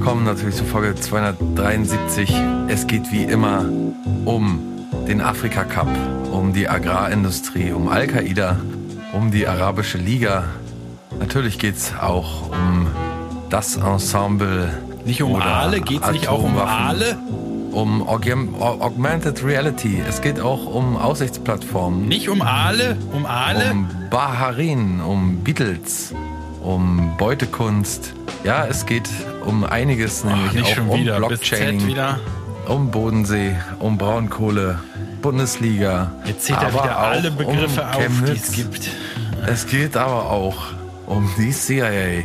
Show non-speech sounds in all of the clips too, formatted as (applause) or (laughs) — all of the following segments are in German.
willkommen natürlich zur Folge 273. Es geht wie immer um den Afrika Cup, um die Agrarindustrie, um Al-Qaida, um die Arabische Liga. Natürlich geht es auch um das Ensemble. Nicht um Aale, geht es nicht auch um Aale? Um Augmented Reality. Es geht auch um Aussichtsplattformen. Nicht um Aale, um Aale? Um Baharin, um Beatles, um Beutekunst. Ja, es geht um einiges, nämlich Ach, auch um wieder. Blockchain, um Bodensee, um Braunkohle, Bundesliga. Jetzt zählt er wieder alle Begriffe um auf, die es gibt. Es geht aber auch um die CIA,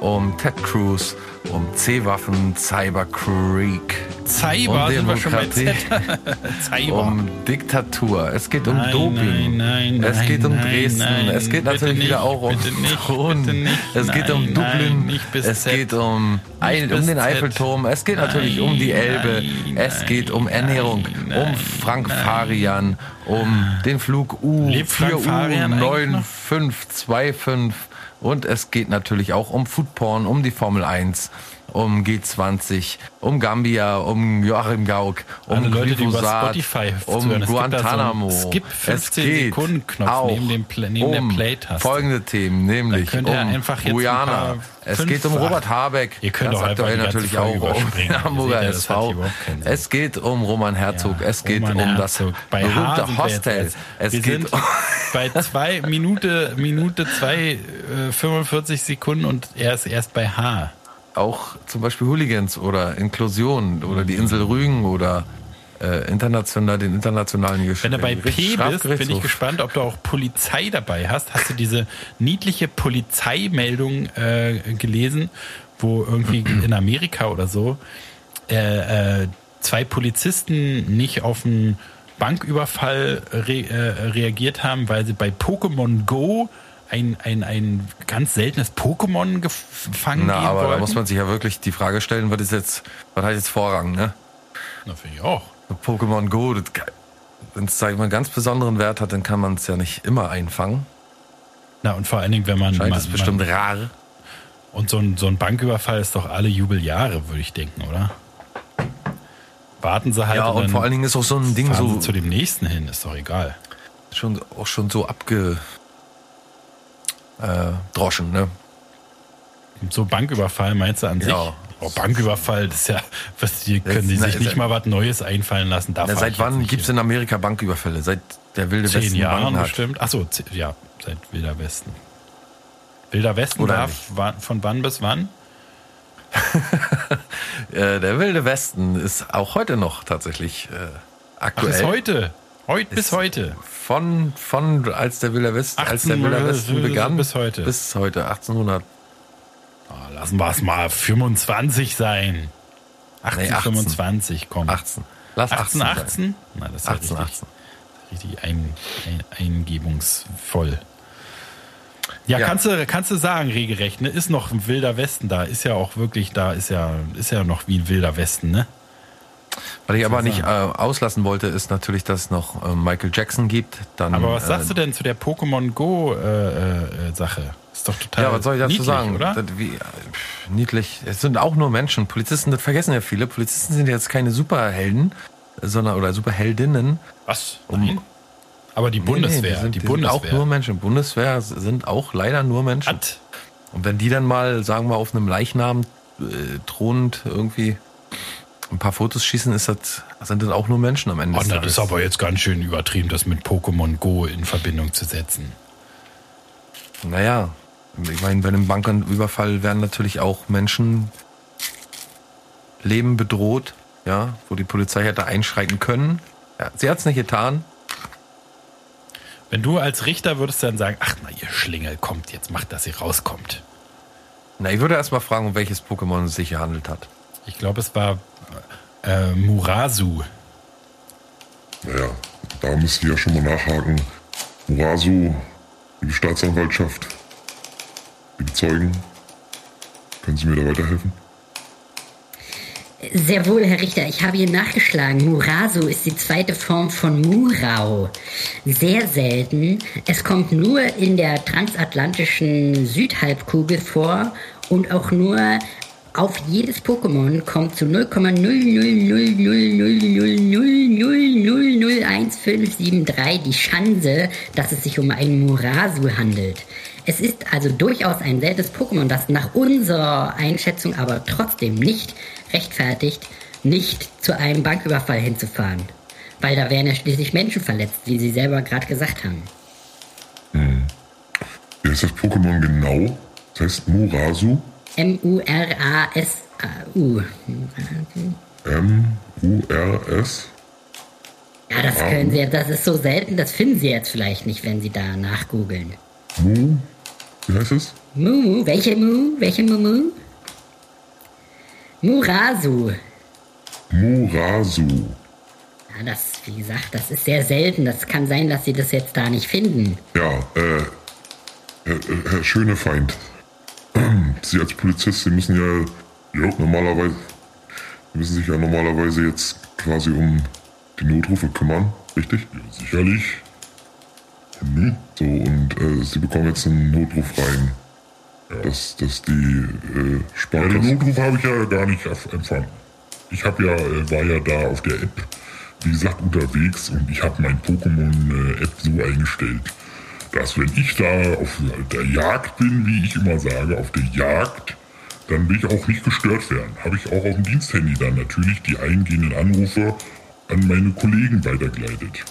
um Ted Cruz, um C-Waffen, Cyber Creek. Cyber, um sind wir schon bei Z. (laughs) Cyber. Um Diktatur. Es geht um Nein, Doping. nein, nein, es geht um Dresden. es geht natürlich nicht, wieder auch um bitte nicht, Es geht um Dublin. es Z. geht um, ein, um den Z. Eiffelturm. Es geht natürlich um die Elbe. es geht um Ernährung. um Frank. Farian. Um den Flug Lebt Frank Farian eigentlich noch? U4U9525. Und es geht natürlich auch um Foodporn, um die Formel 1, um G20, um Gambia, um Joachim Gauck, um Alle Leute, die über Glyphosat, Spotify um gibt da so Guantanamo. Skip Es 15 geht Sekunden Knopf auch neben dem Pla- neben der um Play-Taste. Folgende Themen, nämlich um einfach jetzt Guyana. Es geht um Robert Habeck. Ihr könnt ganz einfach aktuell natürlich auch um den (laughs) Hamburger ja, das SV. Es geht um Roman Herzog. Ja, es geht Roman um das Herzog. Bei H sind berühmte jetzt Hostel. erst. Es wir geht um (laughs) bei zwei Minute, Minute zwei, äh, 45 Sekunden und er ist erst bei H. auch zum Beispiel Hooligans oder Inklusion oder die Insel Rügen oder äh, international den internationalen Gesch Wenn du bei P bist, bin ich gespannt, ob du auch Polizei dabei hast. Hast du diese niedliche Polizeimeldung äh, gelesen, wo irgendwie (clears throat) in Amerika oder so äh, äh, zwei Polizisten nicht auf einen Banküberfall re äh, reagiert haben, weil sie bei Pokémon Go ein, ein, ein ganz seltenes Pokémon gefangen Na, aber wollten? da muss man sich ja wirklich die Frage stellen, was ist jetzt, was hat jetzt Vorrang, ne? Na, finde ich auch. Pokémon Go, wenn es, sag ich mal, einen ganz besonderen Wert hat, dann kann man es ja nicht immer einfangen. Na, und vor allen Dingen, wenn man, Scheint man, es bestimmt man rar. Und so ein, so ein Banküberfall ist doch alle Jubeljahre, würde ich denken, oder? Warten sie halt Ja, und dann vor allen Dingen ist auch so ein Ding so zu dem nächsten hin, ist doch egal. schon, auch schon so abgedroschen, äh, droschen, ne? So Banküberfall meinst du an sich? Ja. Oh, Banküberfall, das ist ja, was, die können die na, sich nicht ist- mal was Neues einfallen lassen. Da Na, seit wann gibt es in Amerika Banküberfälle? Seit der wilde Zehn Westen Jahren Banken bestimmt. Achso, ja, seit Wilder Westen. Wilder Westen Oder war nicht? von wann bis wann? (laughs) Äh, der wilde Westen ist auch heute noch tatsächlich äh, Ach, aktuell. bis heute. Heut, bis heute. Von, von als der wilde Westen, als der 18 wilde Westen begann bis heute. bis heute 1800. Ah, lassen wir es mal 25 sein. 18, Nee, 18. 25, komm. 18. Lass 18, 18. 18? sein. Nein, das ist ja 18, richtig, 18. richtig ein, ein, eingebungsvoll. Ja, Ja. Kannst, du, kannst du sagen, regelrecht, ne? Ist noch ein wilder Westen da. Ist ja auch wirklich da, ist ja, ist ja noch wie ein wilder Westen, ne? Was ich aber nicht äh, auslassen wollte, ist natürlich, dass es noch äh, Michael Jackson gibt. Dann, Aber was äh, sagst du denn zu der Pokémon Go äh, äh, Sache? Ist doch total Ja, was soll ich dazu niedlich, sagen? oder? Das, wie, äh, pff, niedlich. Es sind auch nur Menschen. Polizisten, das vergessen ja viele. Polizisten sind jetzt keine Superhelden, sondern oder Superheldinnen. Was? Um-? Aber die Nee, nee, Bundeswehr, die sind, die, die Bundeswehr. Sind auch nur Menschen. Bundeswehr sind auch leider nur Menschen. Hat. Und wenn die dann mal, sagen wir, auf einem Leichnam äh, thronend irgendwie ein paar Fotos schießen, ist das, sind das auch nur Menschen am Ende. Oh, das ist aber jetzt ganz schön übertrieben, das mit Pokémon Go in Verbindung zu setzen. Naja, ich meine, bei einem Banküberfall werden natürlich auch Menschen Leben bedroht, ja, wo die Polizei hätte einschreiten können. Ja, sie hat es nicht getan. Wenn du als Richter würdest dann sagen, ach na, ihr Schlingel, kommt jetzt, macht, dass sie rauskommt. Na, ich würde erst mal fragen, um welches Pokémon es sich gehandelt hat. Ich glaube, es war äh, Murasu. Naja, da müsst ihr ja schon mal nachhaken. Murasu, liebe Staatsanwaltschaft, liebe Zeugen, können Sie mir da weiterhelfen? Sehr wohl, Herr Richter. Ich habe hier nachgeschlagen. Murasu ist die zweite Form von Murau. Sehr selten. Es kommt nur in der transatlantischen Südhalbkugel vor und auch nur Auf jedes Pokémon kommt zu 0,000000000011573 die Chance, dass es sich um einen Murasu handelt. Es ist also durchaus ein seltenes Pokémon, das nach unserer Einschätzung aber trotzdem nicht rechtfertigt, nicht zu einem Banküberfall hinzufahren. Weil da wären ja schließlich Menschen verletzt, wie Sie selber gerade gesagt haben. Wie heißt das Pokémon genau? Das heißt Murasu. M-U-R-A-S-U. M-U-R-S. Ja, das können Sie, das ist so selten, das finden Sie jetzt vielleicht nicht, wenn Sie da nachgoogeln. Mu. Wie heißt es? Mu, welche Mu? Welche Mumu? Murasu. Murasu. Ja, das, wie gesagt, das ist sehr selten. Das kann sein, dass Sie das jetzt da nicht finden. Ja, äh, Herr, Herr Schönefeind. Sie als Polizist, Sie müssen ja, ja normalerweise, Sie müssen sich ja normalerweise jetzt quasi um die Notrufe kümmern, richtig? Ja, sicherlich. Mhm. So, und äh, Sie bekommen jetzt einen Notruf rein. Dass, dass die äh, Ja, Sparkasse... den Notruf habe ich ja gar nicht empfangen. Ich habe ja, äh, war ja da auf der App, wie gesagt, unterwegs und ich habe mein Pokémon-App so eingestellt, dass wenn ich da auf der Jagd bin, wie ich immer sage, auf der Jagd, dann will ich auch nicht gestört werden. Habe ich auch auf dem Diensthandy dann natürlich die eingehenden Anrufe an meine Kollegen weitergeleitet.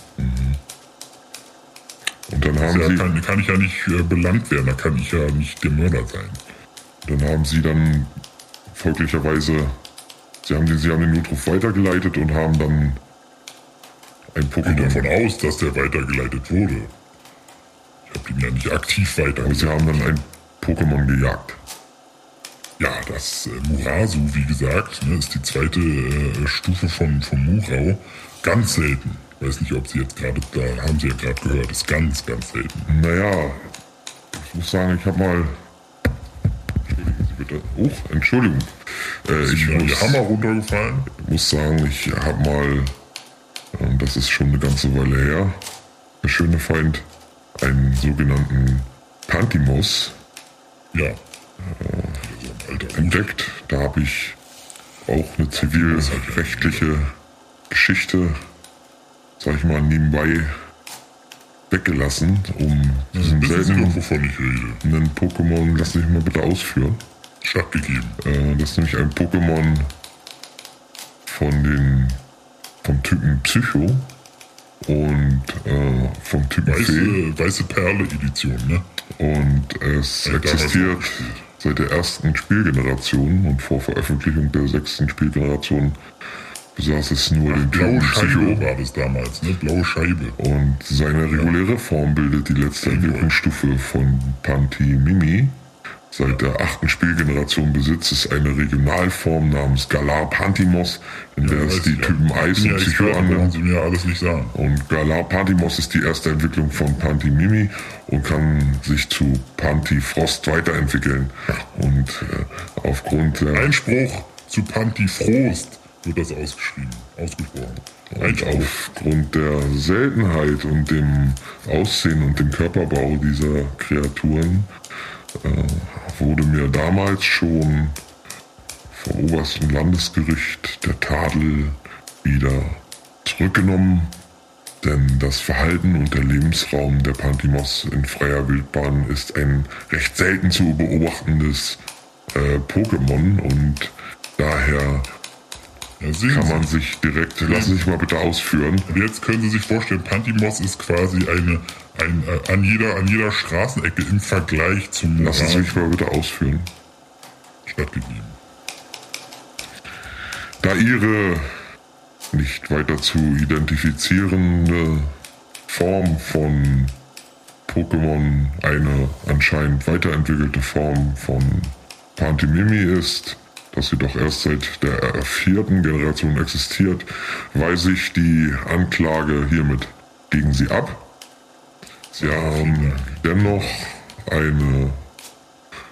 und dann haben Da Sie... kann, kann ich ja nicht äh, belangt werden, da kann ich ja nicht der Mörder sein. Dann haben sie dann folglicherweise, sie haben den, sie haben den Notruf weitergeleitet und haben dann ein Ich Pokémon. davon aus, dass der weitergeleitet wurde. Ich habe ihn ja nicht aktiv Aber weitergeleitet. sie haben dann ein Pokémon gejagt. Ja, das äh, Murasu, wie gesagt, ne, ist die zweite äh, Stufe von, von Murau. Ganz selten. Weiß nicht, ob Sie jetzt gerade, da haben Sie ja gerade gehört, ist ganz, ganz selten. Naja, ich muss sagen, ich habe mal. Entschuldigen Sie bitte. Oh, Entschuldigung. Äh, ich Ihnen muss, Hammer runtergefallen? muss sagen, ich habe mal, und das ist schon eine ganze Weile her, der schöne Feind, einen sogenannten Pantimos Ja. So ein alter Hut. entdeckt. Da habe ich auch eine zivilrechtliche Geschichte, sag ich mal, nebenbei weggelassen, um diesen ich rede? einen Pokémon, lass mich mal bitte ausführen. Stattgegeben. Äh, das ist nämlich ein Pokémon von den vom Typen Psycho und äh, vom Typen Fee. Weiße, weiße Perle-Edition, ne? Und es Ja, existiert seit der ersten Spielgeneration und vor Veröffentlichung der sechsten Spielgeneration besaß es nur den Blaue Scheibe war das damals, ne? Blaue Scheibe. Und seine reguläre Form bildet die letzte Entwicklungsstufe von Pantimimi. Seit der achten Spielgeneration besitzt es eine Regionalform namens Galar Pantimos, in der es die ja. Typen Eis und ja Psycho annimmt. Und Galar Pantimos ist die erste Entwicklung von Pantimimi und kann sich zu Pantifrost weiterentwickeln. Und äh, aufgrund der Einspruch zu Pantifrost wird das ausgeschrieben, ausgesprochen. Und aufgrund der Seltenheit und dem Aussehen und dem Körperbau dieser Kreaturen äh, wurde mir damals schon vom obersten Landesgericht der Tadel wieder zurückgenommen, denn das Verhalten und der Lebensraum der Pantimos in freier Wildbahn ist ein recht selten zu beobachtendes äh, Pokémon und daher Ja, kann man sich direkt, lassen Sie sich mal bitte ausführen. Jetzt können Sie sich vorstellen, Pantimos ist quasi eine, ein, äh, an, jeder, an jeder Straßenecke im Vergleich zum Lassen Sie Moral mich mal bitte ausführen. stattgegeben. Da Ihre nicht weiter zu identifizierende Form von Pokémon eine anscheinend weiterentwickelte Form von Pantimimi ist, das jedoch erst seit der vierten Generation existiert, weise ich die Anklage hiermit gegen Sie ab. Sie haben dennoch eine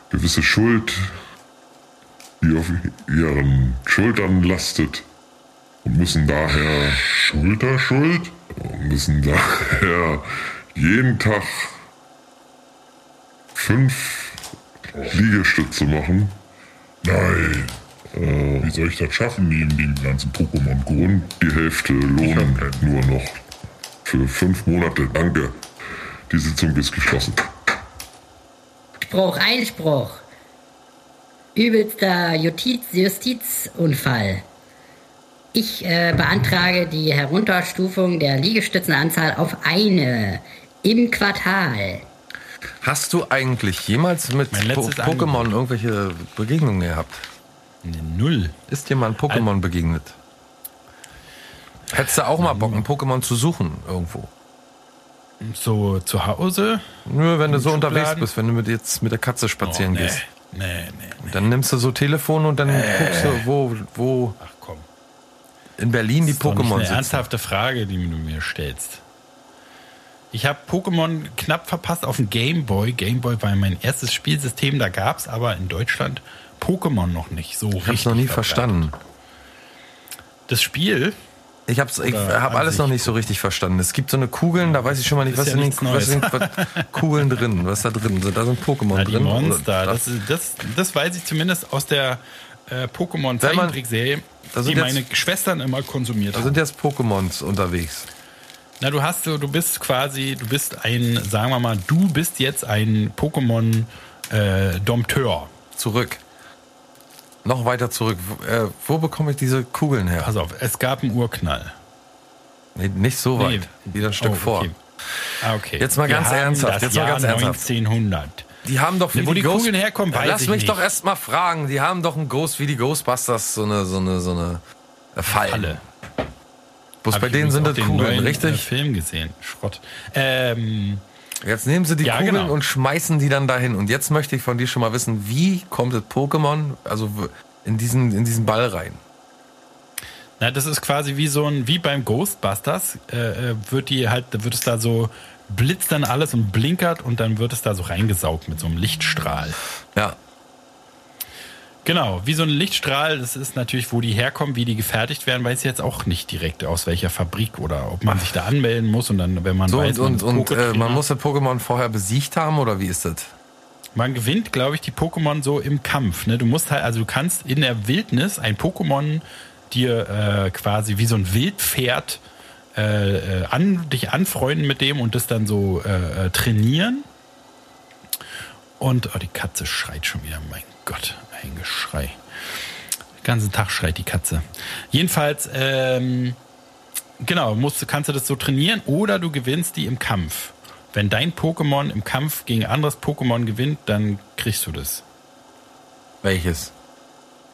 gewisse Schuld, die auf Ihren Schultern lastet und müssen daher Schulterschuld? müssen daher jeden Tag fünf Liegestütze machen. Nein. Äh, wie soll ich das schaffen neben dem ganzen Pokémon-Grund? Die Hälfte Lohn nur noch. Für fünf Monate. Danke. Die Sitzung ist geschlossen. Spruch, Einspruch. Übelster Justiz, Justizunfall. Ich äh, beantrage die Herunterstufung der Liegestützenanzahl auf eine im Quartal. Hast du eigentlich jemals mit po Pokémon Angebot. irgendwelche Begegnungen gehabt? Nee, Null. Ist dir mal ein Pokémon begegnet? Hättest du auch mal Bock, ein Pokémon zu suchen irgendwo? So zu Hause? Nö, wenn du so Schubladen? unterwegs bist, wenn du mit jetzt mit der Katze spazieren Oh, nee. gehst. Nee, nee, nee. Dann nimmst du so Telefon und dann guckst du, wo, wo Ach komm. in Berlin die Das ist doch nicht Pokémon eine ernsthafte Frage, die du mir stellst. Ich habe Pokémon knapp verpasst auf dem Game Boy. Game Boy war mein erstes Spielsystem, da gab es aber in Deutschland Pokémon noch nicht so Ich hab's noch nie verstanden. Das Spiel, Ich hab's, ich hab alles noch nicht so richtig verstanden. Es gibt so eine Kugeln, da weiß ich schon mal nicht, was ja sind, nichts die, was sind was, (laughs) Kugeln drin, was da drin sind. Da sind Pokémon na, die drin. Monster, das, das, das weiß ich zumindest aus der äh, Pokémon Zeichentrickserie, Da die jetzt- meine Schwestern immer konsumiert Da haben. sind jetzt Pokémons unterwegs. Na, du hast so, du bist quasi, du bist ein, sagen wir mal, du bist jetzt ein Pokémon äh, Dompteur. Zurück. Noch weiter zurück. Wo, äh, wo bekomme ich diese Kugeln her? Pass auf, es gab einen Urknall. Nee, nicht so Nee. weit. Wieder ein Stück Oh, vor. okay. Ah, okay. Jetzt mal Wir ganz ernsthaft, jetzt mal Jahr ganz ernsthaft. 1900. Die haben doch Ne, wo die Ghost- Kugeln herkommen, weiß Lass ich mich nicht. doch erst mal fragen. Die haben doch ein Ghost wie die Ghostbusters, so eine, so eine, so eine äh, Fallen. Alle. Bloß bei denen sind das Kugeln, neuen, Äh, richtig? Film gesehen. Schrott. Ähm, Jetzt nehmen sie die Ja, Kugeln genau. und schmeißen die dann dahin. Und jetzt möchte ich von dir schon mal wissen, wie kommt das Pokémon also in diesen, in diesen Ball rein? na, das ist quasi wie so ein, wie beim Ghostbusters, äh, äh, wird die halt, da wird es da so, blitzt dann alles und blinkert und dann wird es da so reingesaugt mit so einem Lichtstrahl. Ja, Genau, wie so ein Lichtstrahl, das ist natürlich, wo die herkommen, wie die gefertigt werden, weiß ich jetzt auch nicht direkt aus welcher Fabrik oder ob man sich da anmelden muss und dann, wenn man so weiß, und, und, man, und äh, Poketrainer- man muss das Pokémon vorher besiegt haben oder wie ist das? man gewinnt, glaube ich, die Pokémon so im Kampf. Ne? Du musst halt, also du kannst in der Wildnis ein Pokémon dir äh, quasi wie so ein Wildpferd äh, äh, an, dich anfreunden mit dem und das dann so äh, äh, trainieren. Und oh, die Katze schreit schon wieder. Mein Gott, ein Geschrei. Den ganzen Tag schreit die Katze. Jedenfalls, ähm, genau, musst, kannst du das so trainieren oder du gewinnst die im Kampf. Wenn dein Pokémon im Kampf gegen anderes Pokémon gewinnt, dann kriegst du das. Welches?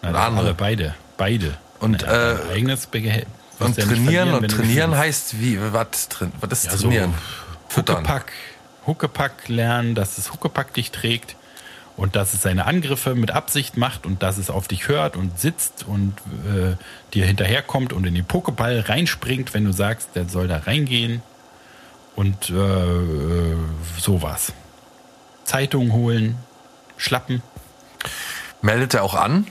Na, andere. alle, beide. Beide. Und, Na, äh, dein eigenes Begehalt. Und trainieren und trainieren heißt wie? Was, was ist ja, so trainieren? Füttern. Huckepack, Huckepack lernen, dass das Huckepack dich trägt und dass es seine Angriffe mit Absicht macht und dass es auf dich hört und sitzt und äh, dir hinterherkommt und in den Pokéball reinspringt, wenn du sagst, der soll da reingehen und äh, äh, sowas. Zeitung holen, schlappen. Meldet er auch an?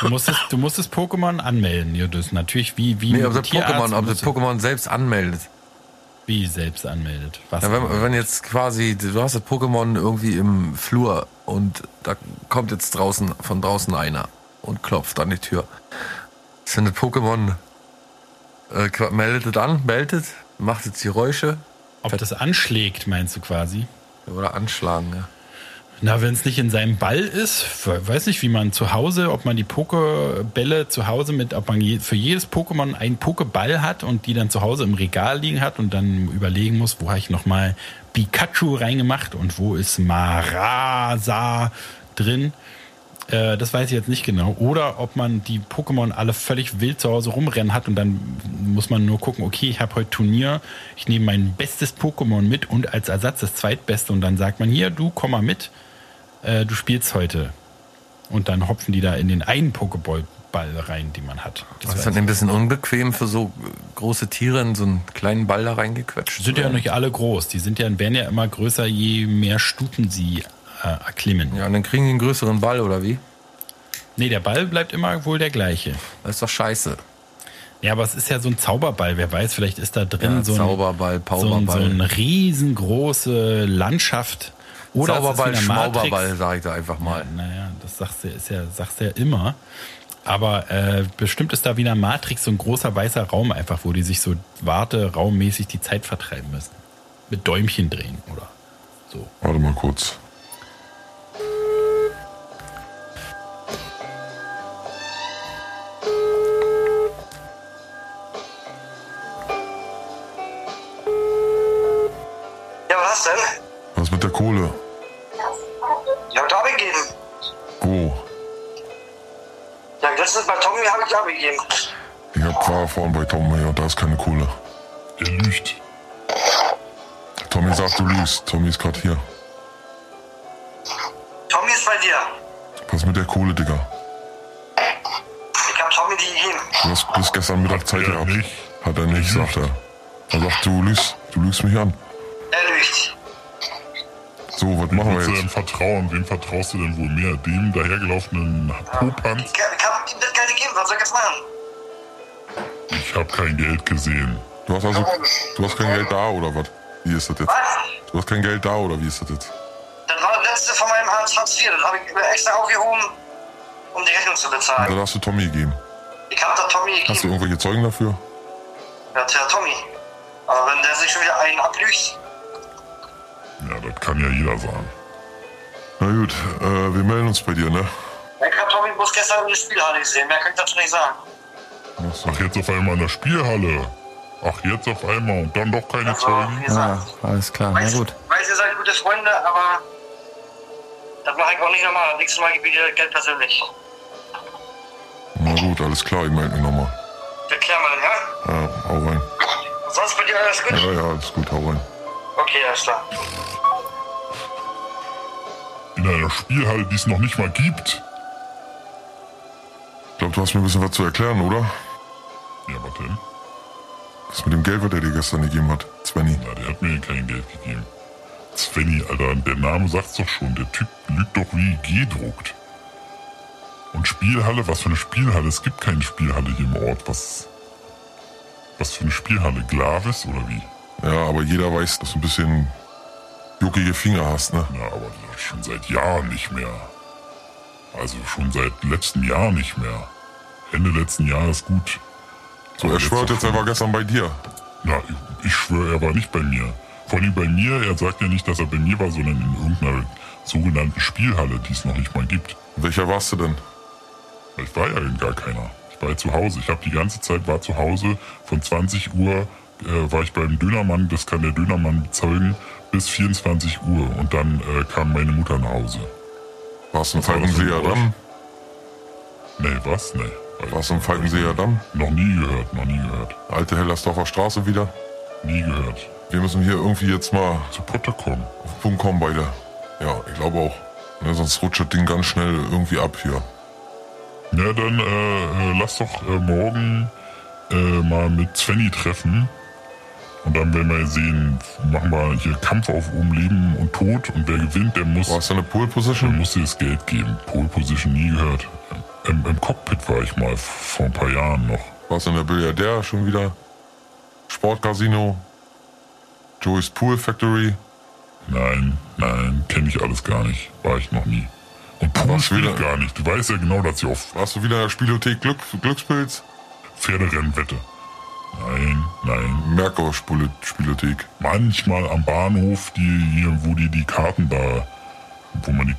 Du musst, es, du musst das Pokémon anmelden. Ja, das ist natürlich wie, wie Nee, ob das Pokémon, ob das Pokémon selbst anmeldet. Wie selbst anmeldet. Was Ja, wenn, wenn jetzt quasi, du hast das Pokémon irgendwie im Flur und da kommt jetzt draußen von draußen einer und klopft an die Tür. Das Pokémon äh, meldet es an, meldet, macht jetzt Geräusche Ob das anschlägt, meinst du quasi? oder anschlagen. Ja. Na, wenn es nicht in seinem Ball ist, we- weiß nicht, wie man zu Hause, ob man die Pokebälle zu Hause mit, ob man je, für jedes Pokémon einen Pokeball hat und die dann zu Hause im Regal liegen hat und dann überlegen muss, wo habe ich nochmal Pikachu reingemacht und wo ist Marasa drin. Äh, das weiß ich jetzt nicht genau. Oder ob man die Pokémon alle völlig wild zu Hause rumrennen hat und dann muss man nur gucken, okay, ich habe heute Turnier, ich nehme mein bestes Pokémon mit und als Ersatz das zweitbeste und dann sagt man, hier, du komm mal mit, äh, du spielst heute. Und dann hopfen die da in den einen Pokéball Ball rein, die man hat. Das Das ist halt ein bisschen unbequem für so große Tiere in so einen kleinen Ball da reingequetscht. sind ja nicht alle groß. Die sind ja, werden ja immer größer, je mehr Stufen sie äh, erklimmen. Ja, und dann kriegen die einen größeren Ball, oder wie? Nee, der Ball bleibt immer wohl der gleiche. Das ist doch scheiße. Ja, aber es ist ja so ein Zauberball. Wer weiß, vielleicht ist da drin Ja, so, ein, Zauberball, so, ein, so Powerball. eine riesengroße Landschaft Oder Sauberball, wie in der Matrix. Schmauberball, sage ich da einfach mal. Naja, das sagst du, ist ja, sagst du ja immer. Aber äh, bestimmt ist da wie in der Matrix so ein großer weißer Raum einfach, wo die sich so warte, raummäßig die Zeit vertreiben müssen. Mit Däumchen drehen oder so. Warte mal kurz. Kohle? Ja, hab ich abgegeben. Wo? Ja, letztens bei Tommy habe ich abgegeben. Ich hab war vorhin bei Tom hier und da ist keine Kohle. Er lügt. Tommy sagt, du lügst. Tommy ist gerade hier. Tommy ist bei dir. Was mit der Kohle, Digga? Ich habe Tommy die gegeben. Du hast bis gestern Mittag Zeit gehabt. nicht. Hat er nicht, sagt er. Er sagt, du lügst. Du lügst mich an. Er lügt. So, was machen wir du denn jetzt? vertrauen? Wem vertraust du denn wohl mehr? Dem dahergelaufenen Popanz? Ich, ich habe ihm das Geld gegeben. Was soll ich jetzt machen? Ich habe kein Geld gesehen. Du hast also, du hast kein Geld da oder was? Wie ist das jetzt? Was? Du hast kein Geld da oder wie ist das jetzt? Das war das letzte von meinem Hartz Hartz IV. Das habe ich extra aufgehoben, um die Rechnung zu bezahlen. Oder hast du Tommy gegeben? Ich habe da Tommy Hast du gegeben. irgendwelche Zeugen dafür? Ja, tja, Tommy. Aber wenn der sich schon wieder einen ablügt, Ja, das kann ja jeder sagen. Na gut, äh, wir melden uns bei dir, ne? dann kann Tommy bloß gestern in der Spielhalle gesehen. Mehr kann ich dazu nicht sagen. Ach so. Ach, jetzt auf einmal in der Spielhalle. Ach, jetzt auf einmal und dann doch keine Also, Zeugen. Ja, alles klar. Na weiß, gut. weiß, ihr seid gute Freunde, aber das mache ich auch nicht nochmal. Nächstes Mal gebe ich dir Geld persönlich. Na gut, alles klar, ich melde mich nochmal. Das klären wir dann, ja? Ja, hau rein. Und sonst bei dir alles gut? Ja, ja, alles gut, hau rein. Okay, alles klar. In einer Spielhalle, die es noch nicht mal gibt. Ich glaube, du hast mir ein bisschen was zu erklären, oder? Ja, was denn? Was mit dem Geld, was er dir gestern gegeben hat, Svenny. Na, der hat mir kein Geld gegeben. Svenny, Alter, der Name sagt's doch schon. Der Typ lügt doch wie gedruckt. Und Spielhalle, was für eine Spielhalle? Es gibt keine Spielhalle hier im Ort. Was, was für eine Spielhalle? Glavis oder wie? Ja, aber jeder weiß, dass du ein bisschen juckige Finger hast, ne? Na, aber schon seit Jahren nicht mehr. Also schon seit letztem Jahr nicht mehr. Ende letzten Jahres gut. So, Aber er schwört jetzt, er war gestern bei dir. Na, ich, ich schwöre, er war nicht bei mir. Vor allem bei mir, er sagt ja nicht, dass er bei mir war, sondern in irgendeiner sogenannten Spielhalle, die es noch nicht mal gibt. Welcher warst du denn? Ich war ja in gar keiner. Ich war ja zu Hause. Ich habe die ganze Zeit war zu Hause. Von 20 Uhr äh, war ich beim Dönermann, das kann der Dönermann bezeugen, bis 24 Uhr. Und dann äh, kam meine Mutter nach Hause. Warst du im Falkenseer? Damm? Nee, was? Nee. Warst du im Falkenseer Damm? Noch nie gehört, noch nie gehört. Alte Hellersdorfer Straße wieder? Nie gehört. Wir müssen hier irgendwie jetzt mal Zu Potter kommen. auf den Punkt kommen beide. Ja, ich glaube auch. Ne, sonst rutscht das Ding ganz schnell irgendwie ab hier. Ja, dann äh, äh, lass doch äh, morgen äh, mal mit Svenny treffen. Und dann werden wir sehen, machen wir hier Kampf auf um Leben und Tod. Und wer gewinnt, der muss, Warst du in der Pole der Position? muss dir das Geld geben. Pole Position nie gehört. Im, Im Cockpit war ich mal vor ein paar Jahren noch. Warst du in der Billiardär schon wieder? Sportcasino? Joey's Pool Factory? Nein, nein, kenne ich alles gar nicht. War ich noch nie. Und Pool spiele gar nicht. Du weißt ja genau, dass ich auf Warst du wieder in der Spielothek Glück, Glückspilz? Pferderennen wette. Nein, nein. Merkur Spielothek. manchmal am Bahnhof, die hier, wo die die Karten da, wo man die,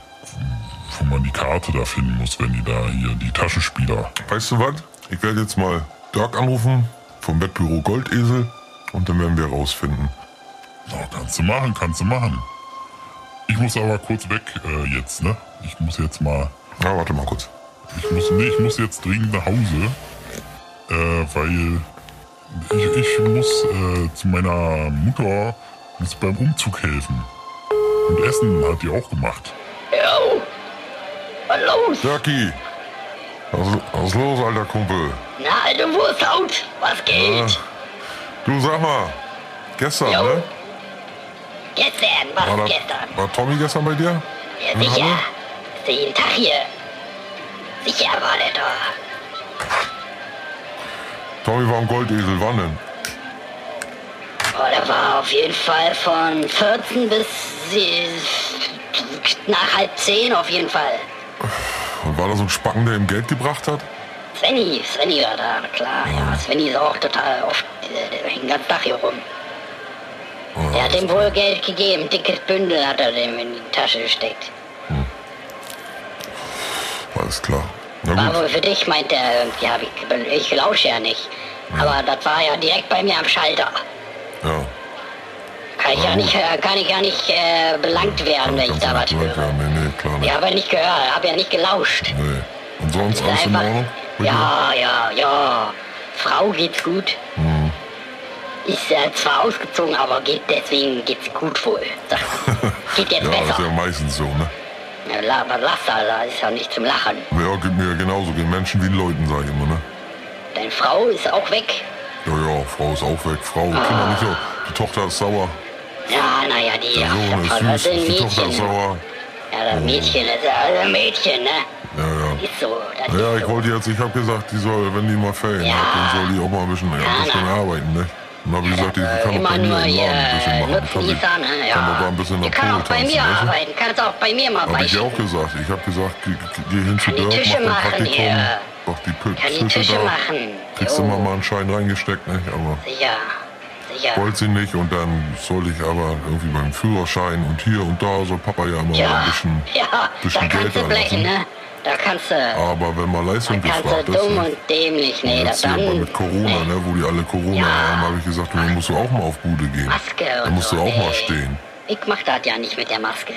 wo man die Karte da finden muss, wenn die da hier die Taschenspieler. Weißt du was? Ich werde jetzt mal Dirk anrufen vom Wettbüro Goldesel und dann werden wir rausfinden. Na, kannst du machen, kannst du machen. Ich muss aber kurz weg äh, jetzt, ne? Ich muss jetzt mal, Na, warte mal kurz. ich muss, nee, ich muss jetzt dringend nach Hause, äh, weil ich, ich muss äh, zu meiner Mutter muss beim Umzug helfen. Und Essen hat die auch gemacht. Jo. Was los? Dirki! Was, was ist los, alter Kumpel? Na, alte Wursthaut, was geht? Du sag mal, gestern, Jo. ne? Gestern, was War, da, gestern? war Tommy gestern bei dir? Ja, sicher. Ist jeden Tag hier? Sicher war der da. Tommy war am Goldesel, wann denn? Oh, der war auf jeden Fall von 14 bis sie- nach halb zehn auf jeden Fall. Und war da so ein Spacken, der ihm Geld gebracht hat? Svenny, Svenny war da, klar, ja. Svenny ist auch total oft äh, den ganzen Tag hier rum. Er hat ihm wohl Geld gegeben, dickes Bündel hat er dem in die Tasche gesteckt. Alles klar. War wohl für dich, meint er hab ich, ich lausche ja nicht. Aber das war ja direkt bei mir am Schalter. Ja. Kann ich ja nicht, äh, kann ich ja nicht äh, belangt werden, wenn ich da was höre. hören. Nee, nee, Ich habe ja nicht gehört, habe ja nicht gelauscht. Nee. Und sonst alles in einfach- Ordnung? bei dir? Ja, ja, ja. Frau geht's gut. Mhm. Ist äh, zwar ausgezogen, aber geht deswegen geht's gut wohl. (laughs) Geht jetzt Ja, das ist besser. ja meistens so, ne? Ja, la- was lachst du, Alter? Ist ja nicht zum Lachen. Ja, geht mir genauso. Gehen Menschen wie Leuten, sag ich immer, ne? Deine Frau ist auch weg. Ja, ja, Frau ist auch weg. Frau, Ah. Kinder nicht so. Die Tochter ist sauer. Ja, naja, die Der Sohn ist das süß. sind Die Tochter Mädchen. ist sauer. Ja, das Mädchen ist ja ein Mädchen, ne? Ja, ja. Ist so. Das Ja, ist ich so. wollte jetzt, ich habe gesagt, die soll, wenn die mal Ferien Ja. hat, dann soll die auch mal ein bisschen, ja, ein bisschen arbeiten, ne? Habe ich gesagt, die Äh, kann immer bei mir im Laden ein bisschen machen. Kann? Ja. kann da ein bisschen auch bei mir du? arbeiten. Kannst auch bei mir mal Habe ich auch gesagt. Ich habe gesagt, geh, geh- hin zu Dirk, mach dein Praktikum, hier. mach die Pü- Kann Tische da. machen. Kriegst Jo. immer mal einen Schein reingesteckt, nicht? Aber Sicher. Sicher. wollte sie nicht und dann soll ich aber irgendwie beim Führerschein und hier und da soll Papa ja immer mal Ja, ein bisschen, (laughs) ja, da bisschen Geld kannst du da blechen, ne? Da kannst du, Aber wenn mal Leistung da kannst gefragt du ist, dumm ne? und dämlich, nee, das hier aber dann, mit Corona, ne, wo die alle Corona Ja. haben, habe ich gesagt, du musst du auch mal auf Bude gehen. Maske Da und musst so, du auch mal nee. stehen. Ich mach das ja nicht mit der Maske.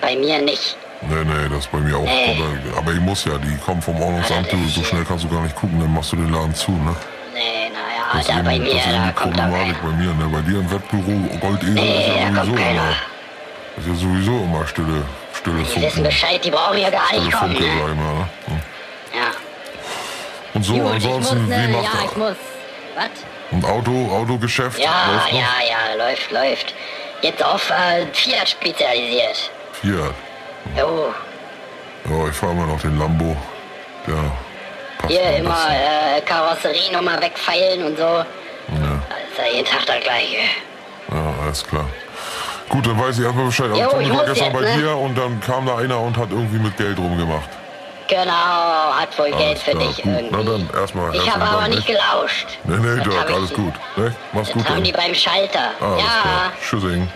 Bei- mir nicht. Nee, nee, das ist bei mir auch. Nee. Aber, ich muss ja, die kommen vom Ordnungsamt, du, so schnell kannst du gar nicht gucken, dann machst du den Laden zu, ne? Nee, naja, Das ist da eben, bei mir, das ist da kommt da Problematik bei mir, ne? Bei dir im Wettbüro, Goldesel Nee, ist ja da sowieso immer, ist ja sowieso immer stille, stille Die wissen. Bescheid, die brauchen ja gar nicht kommen, ne? mal. Ja. Und so, Gut, ansonsten, muss, ne, wie macht ja, ich muss. Was? Und Auto, Autogeschäft? Ja, läuft noch? ja, ja, läuft, läuft. Jetzt auf äh, Fiat spezialisiert. Fiat. Jo, Ja, ich fahre immer noch den Lambo. Der passt hier immer äh, Karosserie nochmal wegfeilen und so. Ja. Das ist ja jeden Tag das gleiche. Ja, alles klar. Gut, dann weiß ich erstmal Bescheid. Also Jo, Tommy ich war gestern jetzt, bei ne? dir und dann kam da einer und hat irgendwie mit Geld rumgemacht. Genau, hat wohl Geld für klar, dich gut. irgendwie. Na dann, erstmal ich habe aber nicht ne? gelauscht. Nee, nee, Dirk, alles gut. Ne? Mach's gut haben dann. die beim Schalter. Ah, alles ja, klar. Tschüssing.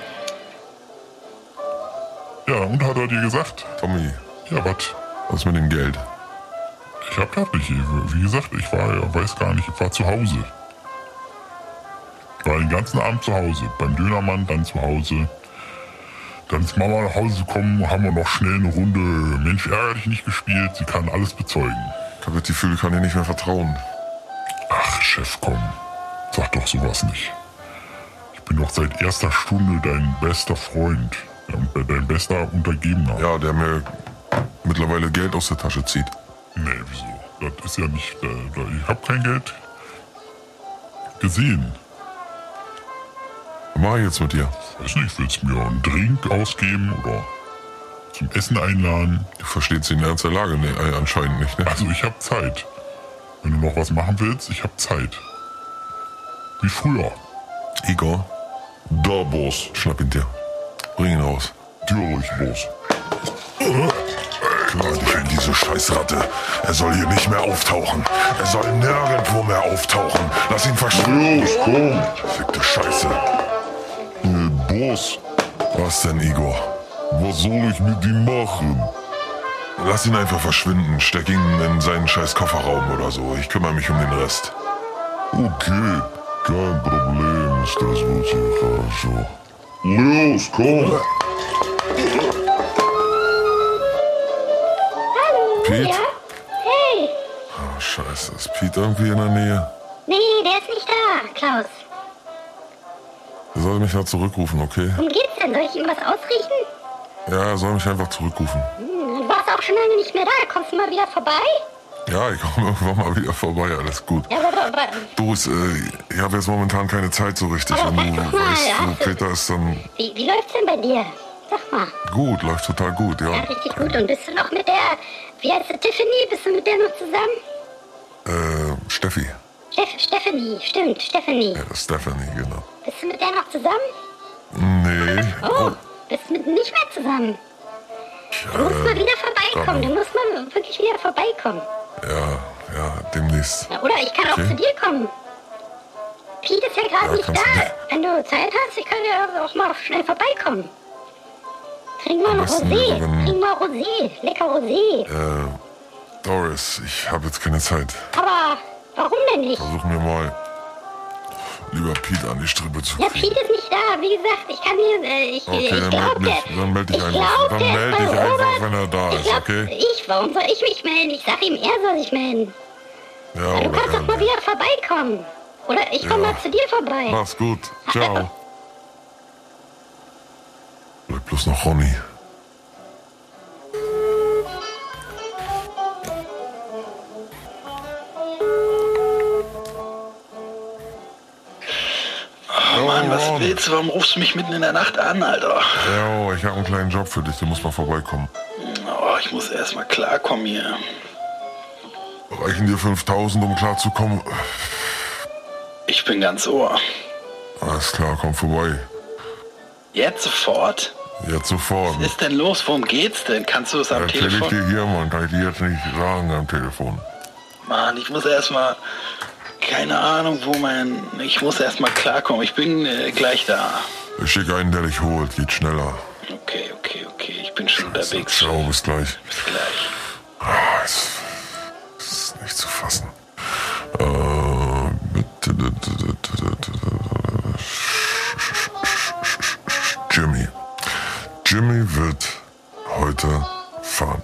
Ja, und hat er dir gesagt? Tommy, Ja, was? was mit dem Geld? Ich hab das nicht. Wie gesagt, ich war, weiß gar nicht, ich war zu Hause. Ich war den ganzen Abend zu Hause. Beim Dönermann, dann zu Hause. Dann ist Mama nach Hause gekommen, haben wir noch schnell eine Runde Mensch ärger dich nicht gespielt. Sie kann alles bezeugen. Gefühl, ich kann dir nicht mehr vertrauen. Ach, Chef, komm. Sag doch sowas nicht. Ich bin doch seit erster Stunde dein bester Freund. Und äh, dein bester Untergebener. Ja, der mir mittlerweile Geld aus der Tasche zieht. Nee, wieso? Das ist ja nicht. Äh, ich hab kein Geld gesehen. Was mache ich jetzt mit dir? Weiß nicht, willst du mir einen Drink ausgeben oder zum Essen einladen? Du verstehst Ernst der Lage ne, äh, anscheinend nicht, ne? Also ich hab Zeit. Wenn du noch was machen willst, ich hab Zeit. Wie früher. Igor, Da, Boss. schnapp ihn dir. Bring ihn raus. Natürlich, Boss. Klar, dich in diese Scheißratte. Er soll hier nicht mehr auftauchen. Er soll nirgendwo mehr auftauchen. Lass ihn verschwinden. Los, komm. Fickte Scheiße. Äh, Boss, Was denn, Igor? was soll ich mit ihm machen? Lass ihn einfach verschwinden. Steck ihn in seinen scheiß Kofferraum oder so. Ich kümmere mich um den Rest. Okay, kein Problem, ist das wirklich хорошо. Los, komm. Pete? Ja? Hey! Ah, scheiße. Ist Pete irgendwie in der Nähe? Nee, der ist nicht da, Klaus. Er soll mich ja zurückrufen, okay? Worum geht's denn? Soll ich ihm was ausrichten? Ja, er soll mich einfach zurückrufen. Hm, Du warst auch schon lange nicht mehr da. Kommst du mal wieder vorbei? Ja, ich komme (laughs) irgendwann mal wieder vorbei. Alles gut. Ja, aber, aber Doris, äh, ich habe jetzt momentan keine Zeit so richtig. Aber Wenn du mal, weißt, du- Peter ist, dann wie, wie läuft's denn bei dir? Sag mal. gut, läuft total gut, Ja, ja. richtig gut. Und bist du noch mit der, wie heißt sie, Tiffany? Bist du mit der noch zusammen? Äh, Steffi. Steff, Stephanie, stimmt, Stephanie. Ja, Stephanie, genau. Bist du mit der noch zusammen? Nee. Oh, bist mit nicht mehr zusammen. Du musst mal wieder vorbeikommen. Du musst mal wirklich wieder vorbeikommen. Ja, ja, demnächst. Ja, Oder ich kann auch Okay. zu dir kommen. Piet ist ja gerade Ja, nicht du da. nicht. Wenn du Zeit hast, ich kann ja auch mal schnell vorbeikommen. Trink mal ein besten Rosé. wenn- Trink mal Rosé. Lecker Rosé. Äh, Doris, ich habe jetzt keine Zeit. Aber warum denn nicht? Versuch mir mal lieber Pete an die Strippe zu Ja. Piet ist nicht da. Wie gesagt, ich kann dir, äh, ich, Okay, ich dann glaub, meld der- dann meld dich ich einfach. Dann der ist meld bei dich einfach, wenn er da ich ist, glaub, okay? Ich, warum soll ich mich melden? Ich sag ihm, er soll sich melden. Ja, Du oder kannst doch mal er- wieder vorbeikommen. Oder ich komme Ja. mal zu dir vorbei. Mach's gut. Ciao. (laughs) Bleibt bloß noch Ronny. Was willst du? Warum rufst du mich mitten in der Nacht an, Alter? Ja, ich habe einen kleinen Job für dich. Du musst mal vorbeikommen. Oh, ich muss erst mal klarkommen hier. Reichen dir 5000, um klarzukommen? Ich bin ganz ohr. Alles klar, komm vorbei. Jetzt sofort? Jetzt sofort. Was ist denn los? Worum geht's denn? Kannst du es am Erzähl ich Telefon? dir hier, Mann. Kann ich dir jetzt nicht sagen am Telefon. Mann, ich muss erst mal. Keine Ahnung, wo mein. Ich muss erst mal klarkommen. Ich bin äh, gleich da. Ich schicke einen, der dich holt. Geht schneller. Okay, okay, okay. Ich bin schon unterwegs. Ciao, bis gleich. Bis gleich. Ah, es es ist nicht zu fassen. Äh, Jimmy. Jimmy wird heute fahren.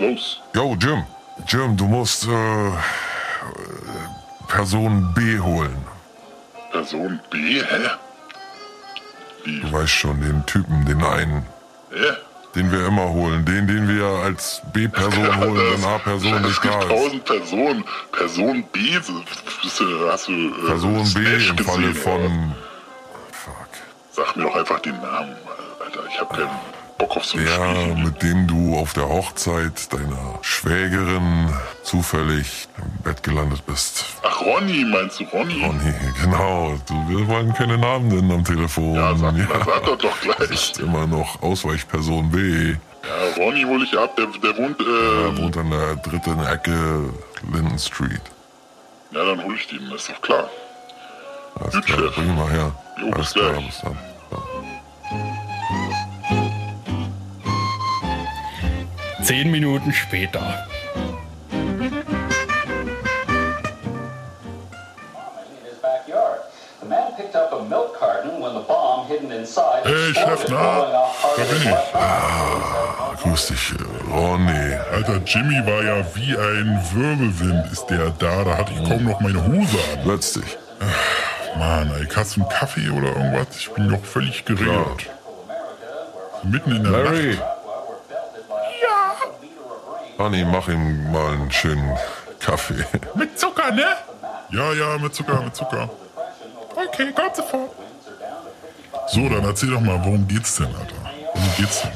Was los? Yo, Jim. Jim, du musst äh, Person B holen. Person B, hä? Du weißt schon, den Typen, den einen, Hä? den wir immer holen. Den, den wir als B-Person (laughs) holen, wenn A-Person Es nicht da ist. tausend Personen. Person B, hast du äh, Person B Smash im Falle gesehen, von... Fuck. Sag mir doch einfach den Namen, Alter. Ich hab keinen Bock auf so ein Ja, Spiel. mit dem du auf der Hochzeit deiner Schwägerin zufällig im Bett gelandet bist. Ach, Ronny, meinst du Ronny? Ronny, genau. Du, wir wollen keine Namen nennen am Telefon. Ja, sag, Ja, sag doch doch gleich. ist immer noch Ausweichperson B. Ja, Ronny hol ich ab, der, der wohnt, Er äh, wohnt an der dritten Ecke Linden Street. ja, dann hol ich den, das ist doch klar. Alles Gut, klar, Chef. bring ihn mal her. Jo, bis Alles klar, bis dann. Ja. Bomb hidden inside Hey, Chef, na? Da bin ich. eye. Grüß dich, äh, Ronny. Alter, Jimmy war ja wie ein Wirbelwind, ist der da. Da hatte ich kaum noch meine Hose an. Setz dich. Mann, ey, hast du einen Kaffee oder irgendwas? Ich bin doch völlig geredet. Mitten in der Larry. Nacht. Ronny, mach ihm mal einen schönen Kaffee. (laughs) Mit Zucker, ne? Ja, ja, mit Zucker, mit Zucker. Okay, kommt sofort. So, dann erzähl doch mal, worum geht's denn, Alter? Worum geht's denn?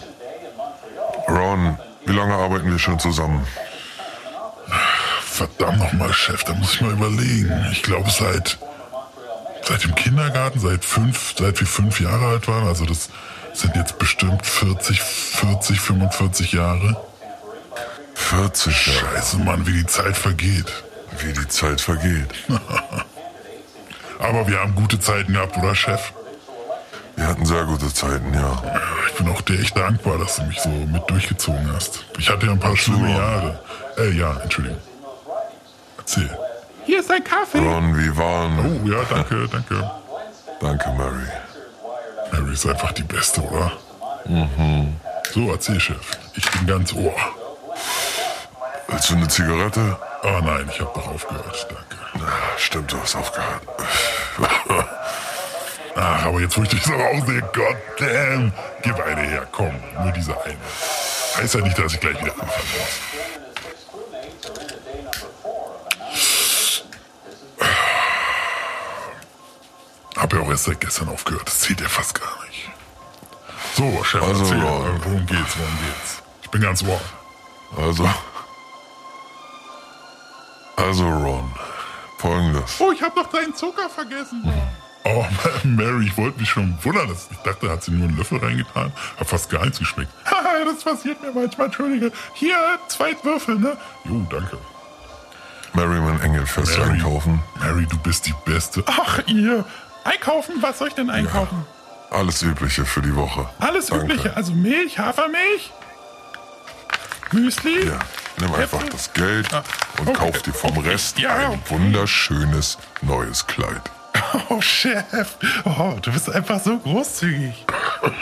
Ron, wie lange arbeiten wir schon zusammen? Verdammt nochmal, Chef, da muss ich mal überlegen. Ich glaube, seit, seit dem Kindergarten, seit fünf, seit wir fünf Jahre alt waren, also das sind jetzt bestimmt 40, 40, 45 Jahre. 40 Jahre. Scheiße, Mann, wie die Zeit vergeht. Wie die Zeit vergeht. (laughs) Aber wir haben gute Zeiten gehabt, oder Chef? Wir hatten sehr gute Zeiten, ja. Ich bin auch dir echt dankbar, dass du mich so mit durchgezogen hast. Ich hatte ja ein paar schlimme Jahre. Äh, ja, Entschuldigung. Erzähl. Hier ist dein Kaffee. Ron, wie waren... Oh, ja, danke, danke. Danke, Mary. Mary ist einfach die Beste, oder? Mhm. So, erzähl, Chef. Ich bin ganz Ohr. Willst du eine Zigarette? Oh nein, ich habe doch aufgehört, danke. Na, stimmt, du hast aufgehört. (laughs) Ach, aber jetzt, wo ich dich so raussehe, Gott damn. Gib eine her, komm, nur diese eine. Heißt ja nicht, dass ich gleich wieder anfangen muss. Hab ja auch erst seit gestern aufgehört, das zählt ja fast gar nicht. So, Chef, also, erzähl, worum geht's, worum geht's? Ich bin ganz warm. Also, also, Ron. Folgendes. Oh, ich habe noch deinen Zucker vergessen. Oh, (laughs) Mary, ich wollte mich schon wundern. dass- Ich dachte, da hat sie nur einen Löffel reingetan. Hat fast gar nichts geschmeckt. (laughs) Haha, das passiert mir manchmal, entschuldige. Hier, zwei Würfel, ne? Jo, danke. Mary, mein Engel, du Mary. einkaufen? Mary, du bist die Beste. Ach, ihr. Einkaufen? Was soll ich denn einkaufen? Alles Übliche für die Woche. Alles Danke. Übliche. Also Milch, Hafermilch, Müsli. Ja, nimm einfach das Geld und kauf dir vom Rest ein wunderschönes neues Kleid. Oh, Chef. Oh, du bist einfach so großzügig.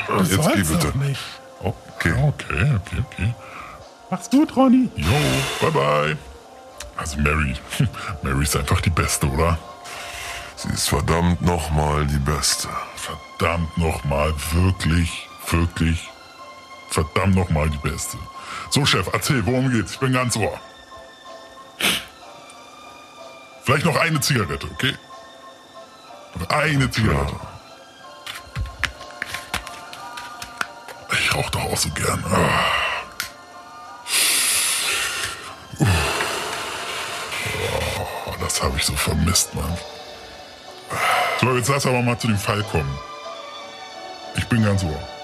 Du Jetzt geh bitte. nicht. Okay. okay, okay, okay. Mach's gut, Ronny. Jo, bye bye. Also Mary, (laughs) Mary ist einfach die Beste, oder? Sie ist verdammt nochmal die Beste. Verdammt nochmal, wirklich, wirklich, verdammt nochmal die Beste. So, Chef, erzähl, worum geht's? Ich bin ganz ohr. Vielleicht noch eine Zigarette, okay? Noch Eine Zigarette. Ich rauch doch auch so gern. Oh, das habe ich so vermisst, Mann. So, jetzt lass aber mal zu dem Fall kommen. Ich bin ganz ohr.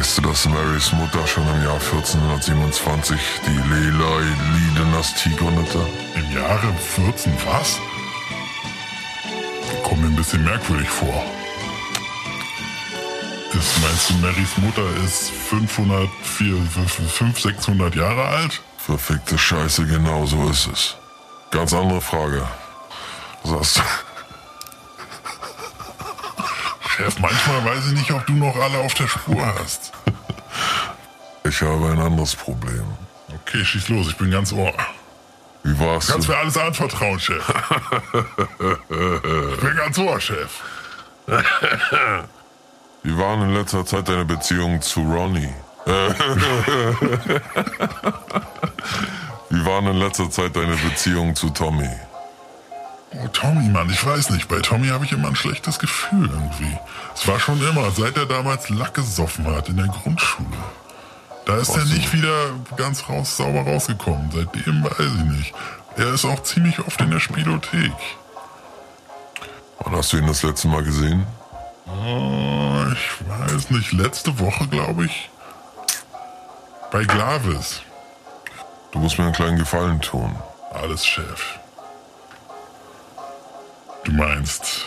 Weißt du, dass Marys Mutter schon im Jahr 1427 die Lelai-Li-Dynastie gründete? Im Jahre 14 was? Kommt mir ein bisschen merkwürdig vor. Ist, meinst du, Marys Mutter ist 500, 500, 600 Jahre alt? Verfickte Scheiße, genau so ist es. Ganz andere Frage. Was hast du? Chef, manchmal weiß ich nicht, ob du noch alle auf der Spur hast. Ich habe ein anderes Problem. Okay, schieß los, ich bin ganz ohr. Wie war's? Kannst mir alles anvertrauen, Chef. Ich bin ganz ohr, Chef. Wie waren in letzter Zeit deine Beziehungen zu Ronnie? (laughs) Wie waren in letzter Zeit deine Beziehungen zu Tommy? Oh, Tommy, Mann, ich weiß nicht. Bei Tommy habe ich immer ein schlechtes Gefühl irgendwie. Es war schon immer, seit er damals Lack gesoffen hat in der Grundschule. Da ist er nicht wieder ganz raus, sauber rausgekommen. Seitdem weiß ich nicht. Er ist auch ziemlich oft in der Spielothek. Wann hast du ihn das letzte Mal gesehen? Oh, ich weiß nicht. Letzte Woche, glaube ich. Bei Glavis. Du musst mir einen kleinen Gefallen tun. Alles Chef. Du meinst,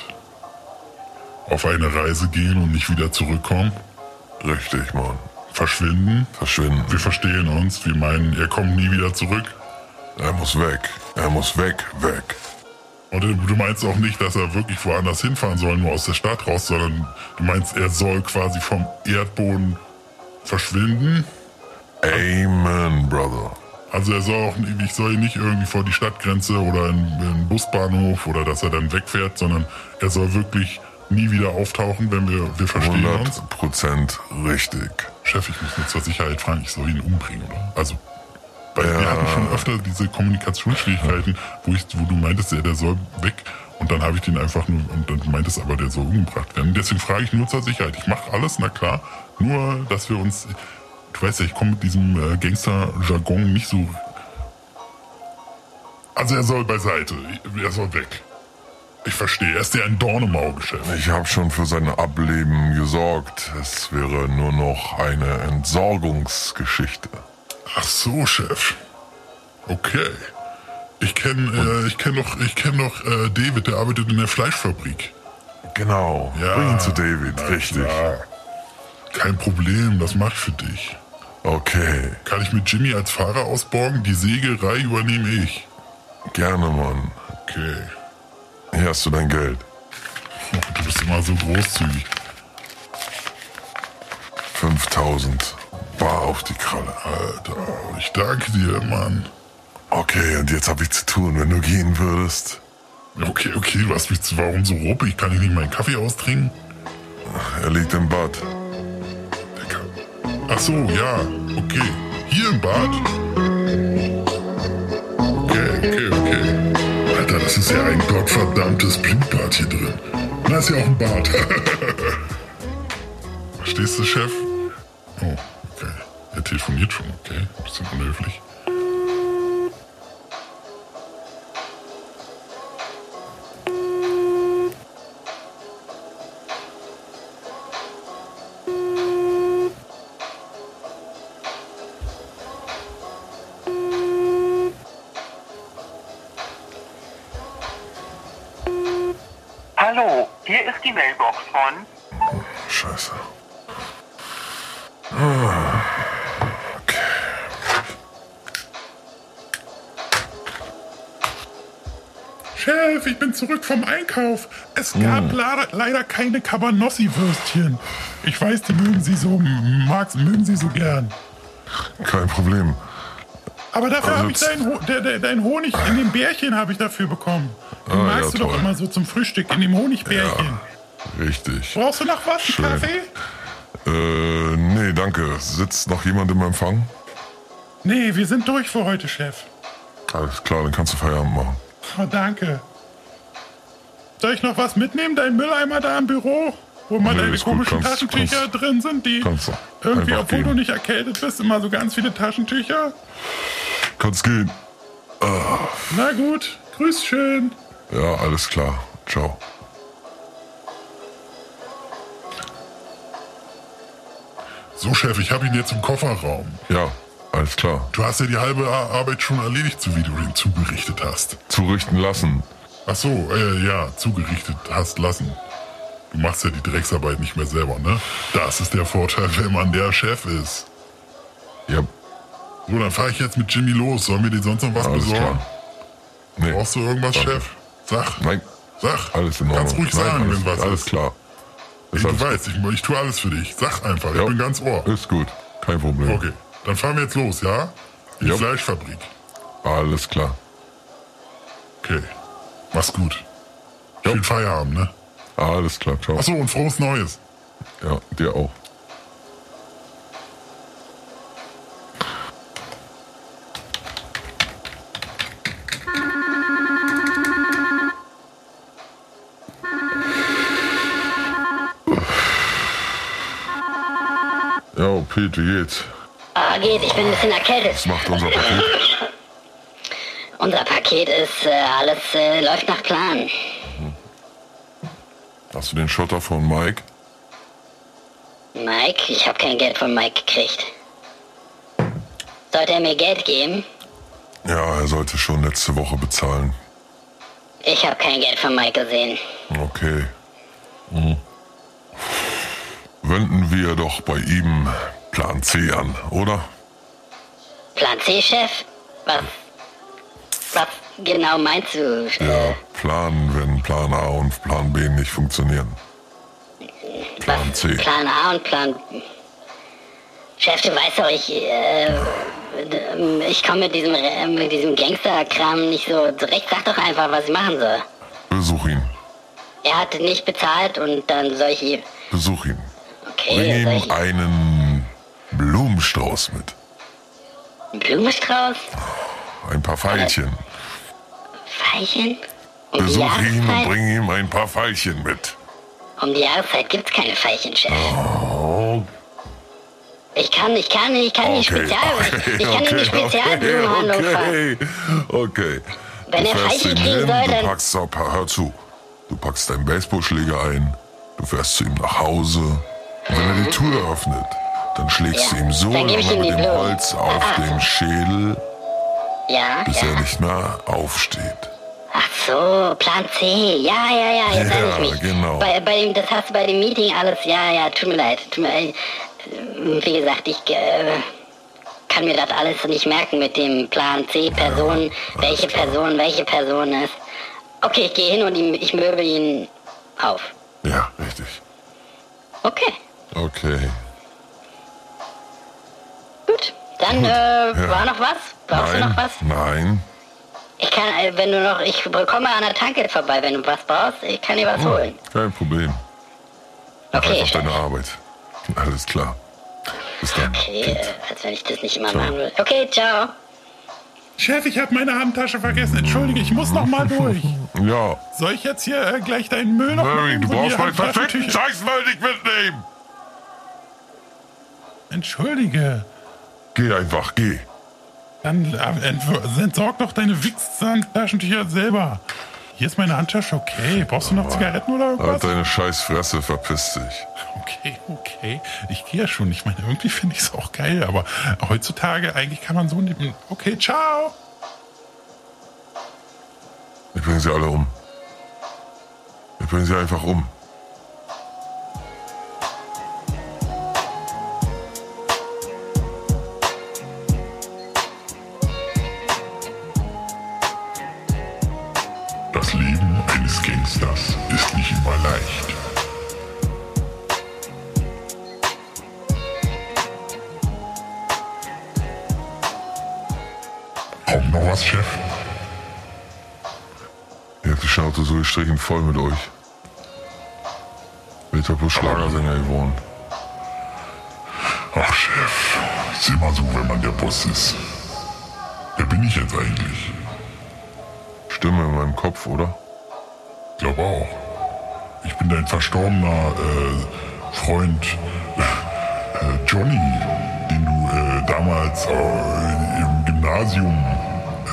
auf eine Reise gehen und nicht wieder zurückkommen? Richtig, Mann. Verschwinden? Verschwinden. Wir verstehen uns. Wir meinen, er kommt nie wieder zurück. Er muss weg. Er muss weg, weg. Und du meinst auch nicht, dass er wirklich woanders hinfahren soll, nur aus der Stadt raus, sondern du meinst, er soll quasi vom Erdboden verschwinden? Amen, Brother. Also er soll auch, ich soll ihn nicht irgendwie vor die Stadtgrenze oder in, in den Busbahnhof oder dass er dann wegfährt, sondern er soll wirklich nie wieder auftauchen, wenn wir, wir verstehen uns. 100 Prozent richtig. Chef, ich muss nur zur Sicherheit fragen, ich soll ihn umbringen, oder? Also, weil wir Ja. hatten schon öfter diese Kommunikationsschwierigkeiten, wo, ich, wo du meintest, ja, der soll weg. Und dann habe ich den einfach nur, und dann meintest aber, der soll umgebracht werden. Deswegen frage ich nur zur Sicherheit. Ich mache alles, na klar. Nur, dass wir uns, du weißt ja, ich komme mit diesem äh, Gangster-Jargon nicht so. Also er soll beiseite. Er soll weg. Ich verstehe. Er ist ja ein Dorn im Auge, Chef. Ich habe schon für sein Ableben gesorgt. Es wäre nur noch eine Entsorgungsgeschichte. Ach so, Chef. Okay. Ich kenne äh, ich kenn doch, ich kenn doch äh, David, der arbeitet in der Fleischfabrik. Genau. Ja, Bring ihn zu David. Richtig. klar. Kein Problem, das mach ich für dich. Okay. Kann ich mit Jimmy als Fahrer ausborgen? Die Sägerei übernehme ich. Gerne, Mann. Okay. Hier hast du dein Geld. Du bist immer so großzügig. 5000. Bar auf die Kralle. Alter, ich danke dir, Mann. Okay, und jetzt habe ich zu tun, wenn du gehen würdest. Okay, okay, hast mich zu, warum so ruppig? Kann ich nicht meinen Kaffee austrinken? Er liegt im Bad. Ach so, ja, okay. Hier im Bad? Okay, okay, okay. gottverdammtes Blutbad hier drin. Da ist ja auch ein Bad. (laughs) Verstehst du, Chef? Oh, okay. Er telefoniert schon, okay. Bisschen unhöflich. Die Mailbox von. Scheiße. Ah, Okay. Chef, ich bin zurück vom Einkauf. Es gab leider, leider keine Cabanossi-Würstchen. Ich weiß, die mögen Sie so, Max, mögen Sie so gern. Kein Problem. Aber dafür Also habe ich deinen Ho der, der, dein Honig in dem Bärchen habe ich dafür bekommen. Den Ah, magst ja, du doch toll. immer so zum Frühstück in dem Honigbärchen. Richtig. Brauchst du noch was? Schön. Kaffee? Äh, nee, danke. Sitzt noch jemand im Empfang? Nee, wir sind durch für heute, Chef. Alles klar, dann kannst du Feierabend machen. Oh, danke. Soll ich noch was mitnehmen? Dein Mülleimer da im Büro? Wo mal Nee, deine komischen Kannst- Taschentücher kannst- drin sind, die kannst du irgendwie, obwohl gehen. du nicht erkältet bist, immer so ganz viele Taschentücher. Kannst gehen. Na gut, grüß schön. Ja, alles klar. Ciao. So, Chef, ich habe ihn jetzt im Kofferraum. Ja, alles klar. Du hast ja die halbe Ar- Arbeit schon erledigt, so wie du ihn zugerichtet hast. Zurichten lassen. Ach so, äh, ja, zugerichtet hast lassen. Du machst ja die Drecksarbeit nicht mehr selber, ne? Das ist der Vorteil, wenn man der Chef ist. Ja, So, dann fahre ich jetzt mit Jimmy los. Soll mir dir sonst noch was alles besorgen? klar. Nee, Brauchst du irgendwas, Danke. Chef? Sag. nein, Sag. alles in Ordnung. Kannst ruhig nein, sagen, alles, wenn was Alles ist. klar. Ich, weißt, ich, ich tue alles für dich. Sag einfach, Ja. ich bin ganz Ohr. Ist gut. Kein Problem. Okay, dann fahren wir jetzt los, ja? In die. Fleischfabrik. Alles klar. Okay. Mach's gut. Ja. Schönen Feierabend, ne? Alles klar. Ciao. Achso, und frohes Neues. Ja, dir auch. Pete, wie geht's? Ah, geht, ich bin ein bisschen erkältet. Was macht unser Paket? Unser Paket ist, äh, alles äh, läuft nach Plan. Hast du den Schotter von Mike? Mike, ich habe kein Geld von Mike gekriegt. Sollte er mir Geld geben? Ja, er sollte schon letzte Woche bezahlen. Ich habe kein Geld von Mike gesehen. Okay. Hm. Wenden wir doch bei ihm Plan C an, oder? Plan C-Chef? Was, was genau meinst du? Ja, Äh, Plan, wenn Plan A und Plan B nicht funktionieren. Plan was, C. Plan A und Plan... Chef, du weißt doch, ich, äh, ich komme mit diesem, äh, mit diesem Gangster-Kram nicht so zurecht. Sag doch einfach, was ich machen soll. Besuch ihn. Er hat nicht bezahlt und dann soll ich ihm... Besuch ihn. Bring Okay, soll ihm einen Blumenstrauß mit. einen Blumenstrauß? Ein paar Veilchen. Veilchen? Um Besuch ihn und bring ihm ein paar Veilchen mit. um die Jahreszeit gibt's keine Veilchen, Chef. Oh, Ich kann, ich kann, ich kann okay. Spezial, ich, (laughs) ich kann in die Spezialblumenhandlung fahren. okay, okay. Wenn du er Veilchen kriegen hin, soll, du packst, hör zu, du packst deinen Baseballschläger ein, du fährst zu ihm nach Hause. Und wenn er die Tür öffnet, dann schlägst Ja, du ihm so lange mit dem Blumen. Holz auf Ah. den Schädel, Ja, bis ja. er nicht mehr aufsteht. Ach so, Plan C. Ja, ja, ja, jetzt Ja, ich mich. genau. Bei, bei dem, das hast du bei dem Meeting alles, ja, ja, tut mir leid. Tut mir leid. Wie gesagt, ich äh, kann mir das alles nicht merken mit dem Plan C, Person, welche Person, welche Person ist. Okay, ich gehe hin und ich möbel ihn auf. Ja, richtig. Okay, Okay. Gut. Dann, äh, ja. war noch was? Brauchst du Nein, noch was? nein. Ich kann, äh, wenn du noch, ich komme an der Tanke vorbei, wenn du was brauchst, ich kann dir was holen. Kein Problem. Okay, einfach deine Arbeit. Alles klar. Bis dann. Okay, äh, als wenn ich das nicht immer machen will. Okay, ciao. Chef, ich habe meine Handtasche vergessen. Entschuldige, ich muss noch mal durch. (laughs) Ja. Soll ich jetzt hier äh, gleich deinen Müll noch Mary, du brauchst meinen perfekten Scheißmüll nicht mitnehmen. Entschuldige. Geh einfach, geh. Dann äh, ent- entsorg doch deine Wichstaschentücher selber. Hier ist meine Handtasche, okay. Brauchst du noch Zigaretten oder Halt irgendwas? deine Scheißfresse, verpiss dich. Okay, okay. Ich gehe ja schon. Ich meine, irgendwie finde ich es auch geil, aber heutzutage eigentlich kann man so nehmen. Okay, ciao. Ich bringe sie alle um. Ich bringe sie einfach um. Eines Gangsters ist nicht immer leicht. Kommt noch was, Chef? Ihr habt die Schnauze so gestrichen voll mit euch. Wird doch bloß Schlagersänger geworden. Ach, Chef, ist immer so, wenn man der Boss ist. Wer bin ich jetzt eigentlich? Stimme in meinem Kopf, oder? Glaub auch. Ich bin dein verstorbener äh, Freund äh, Johnny, den du äh, damals äh, im Gymnasium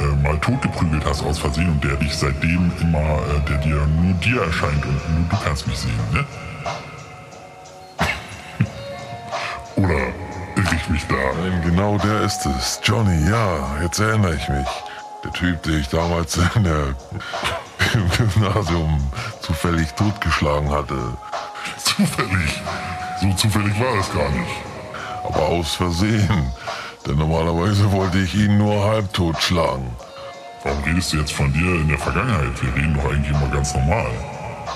äh, mal totgeprügelt hast aus Versehen und der dich seitdem immer, äh, der dir nur dir erscheint und nur du kannst mich sehen, ne? (laughs) Oder irre ich mich da? Nein, genau der ist es. Johnny, ja, jetzt erinnere ich mich. Der Typ, den ich damals in der, im Gymnasium zufällig totgeschlagen hatte. Zufällig. So zufällig war es gar nicht. Aber aus Versehen. Denn normalerweise wollte ich ihn nur halbtot schlagen. Warum redest du jetzt von dir in der Vergangenheit? Wir reden doch eigentlich immer ganz normal.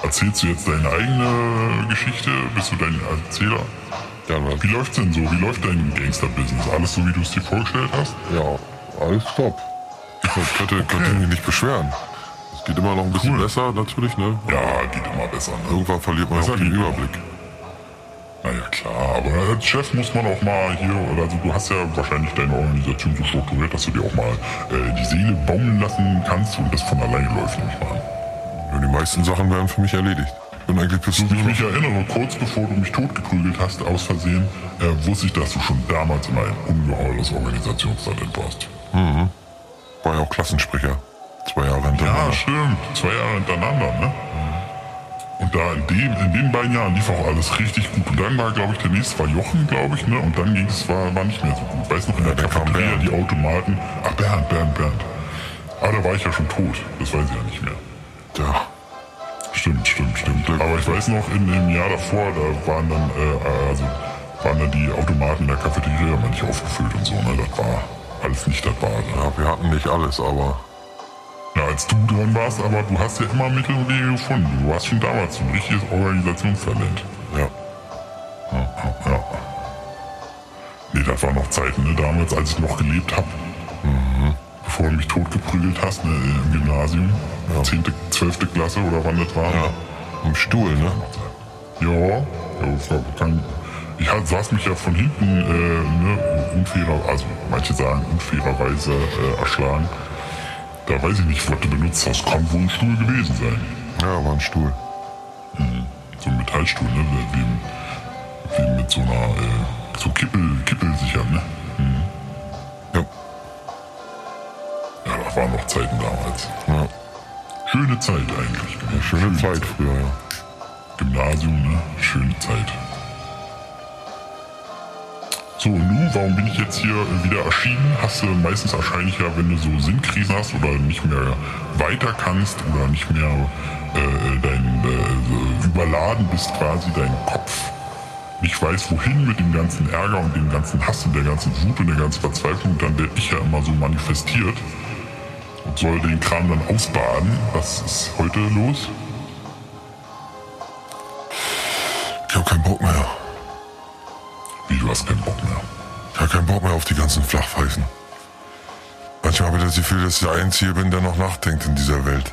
Erzählst du jetzt deine eigene Geschichte? Bist du dein Erzähler? Ja, na, Wie läuft's denn so? Wie läuft dein Gangster-Business? Alles so, wie du es dir vorgestellt hast? ja alles top. Ich könnte, könnte mich nicht beschweren. Geht immer noch ein bisschen Cool. besser, natürlich, ne? Ja, geht immer besser. Ne? Irgendwann verliert man Besser auch den Überblick. Naja, klar, aber als Chef muss man auch mal hier, also du hast ja wahrscheinlich deine Organisation so strukturiert, dass du dir auch mal äh, die Seele baumeln lassen kannst und das von alleine läuft, ich mal. Ja, die meisten Sachen werden für mich erledigt. Bin eigentlich bis So wie ich mich erinnere, kurz bevor du mich totgeprügelt hast, aus Versehen, äh, wusste ich, dass du schon damals immer ein ungeheures Organisationstalent warst. war ja auch Klassensprecher. Zwei Jahre Ja, hintereinander. stimmt. Zwei Jahre hintereinander, ne? Und da in, dem, in den beiden Jahren lief auch alles richtig gut. Und dann war, glaube ich, der nächste war Jochen, glaube ich, ne? Und dann ging es, war, war nicht mehr so gut. Weiß noch, in der Cafeteria, die Automaten. Ach, Bernd, Bernd, Bernd. Ah, da war ich ja schon tot. Das weiß ich ja nicht mehr. Ja. Stimmt, stimmt, stimmt. Aber ich weiß noch, in dem Jahr davor, da waren dann, äh, also, waren dann die Automaten in der Cafeteria mal nicht aufgefüllt und so, ne? Das war alles nicht das Wahre. ja, wir hatten nicht alles, aber Ja, als du dran warst, aber du hast ja immer Mittel und Wege gefunden. Du warst schon damals ein richtiges Organisationstalent. ja. Ja, ja. Nee, das waren noch Zeiten, ne? Damals, als ich noch gelebt habe. Bevor du mich totgeprügelt hast, ne? Im Gymnasium. 10., 12. Klasse oder wann das war. ja. Im Stuhl, ne? Ja, ja Frau- kann, ich halt, saß mich ja von hinten äh, ne, unfairer, also manche sagen unfairerweise äh, erschlagen. Da weiß ich nicht, was du benutzt hast. Kann wohl ein Stuhl gewesen sein. Ja, war ein Stuhl. So ein Metallstuhl, ne? Wie, wie mit so einer, äh, so Kippel, Kippelsicher, ne? Ja. Ja, das waren noch Zeiten damals. ja. Schöne Zeit eigentlich. Ne? Schöne Zeit früher, ja. Gymnasium, ne? Schöne Zeit. So, nun, warum bin ich jetzt hier wieder erschienen? Hast du meistens erscheine ich ja, wenn du so Sinnkrisen hast oder nicht mehr weiter kannst oder nicht mehr äh, dein, äh, überladen bist quasi, dein Kopf nicht weiß, wohin mit dem ganzen Ärger und dem ganzen Hass und der ganzen Wut und der ganzen Verzweiflung, dann werde ich ja immer so manifestiert und soll den Kram dann ausbaden. Was ist heute los? Ich hab keinen Bock mehr. Wie, du hast keinen Bock mehr. Ich hab keinen Bock mehr auf die ganzen Flachpfeifen. Manchmal habe ich das Gefühl, dass ich der Einzige bin, der noch nachdenkt in dieser Welt.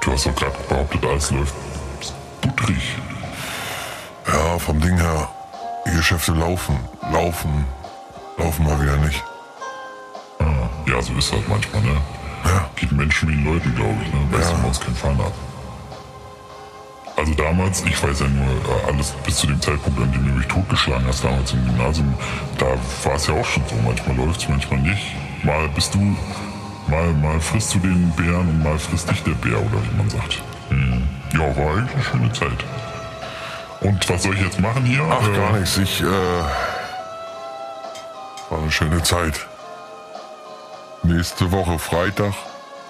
Du hast doch gerade behauptet, alles läuft butterig. Ja, vom Ding her, die Geschäfte laufen, laufen, laufen mal wieder nicht. Ja, so ist das manchmal, ne? Geht Menschen wie den Leuten, glaube ich. Ne? Weißt Ja. du, bei uns kein Fahrrad. Also damals, ich weiß ja nur äh, alles bis zu dem Zeitpunkt, an dem du mich totgeschlagen hast, damals im Gymnasium, da war es ja auch schon so. Manchmal läuft's, manchmal nicht. Mal bist du, mal, mal frisst du den Bären und mal frisst dich der Bär, oder wie man sagt. Hm. Ja, war eigentlich eine schöne Zeit. Und was soll ich jetzt machen hier? Ach, Äh, gar nichts. Ich, äh, war eine schöne Zeit. Nächste Woche Freitag,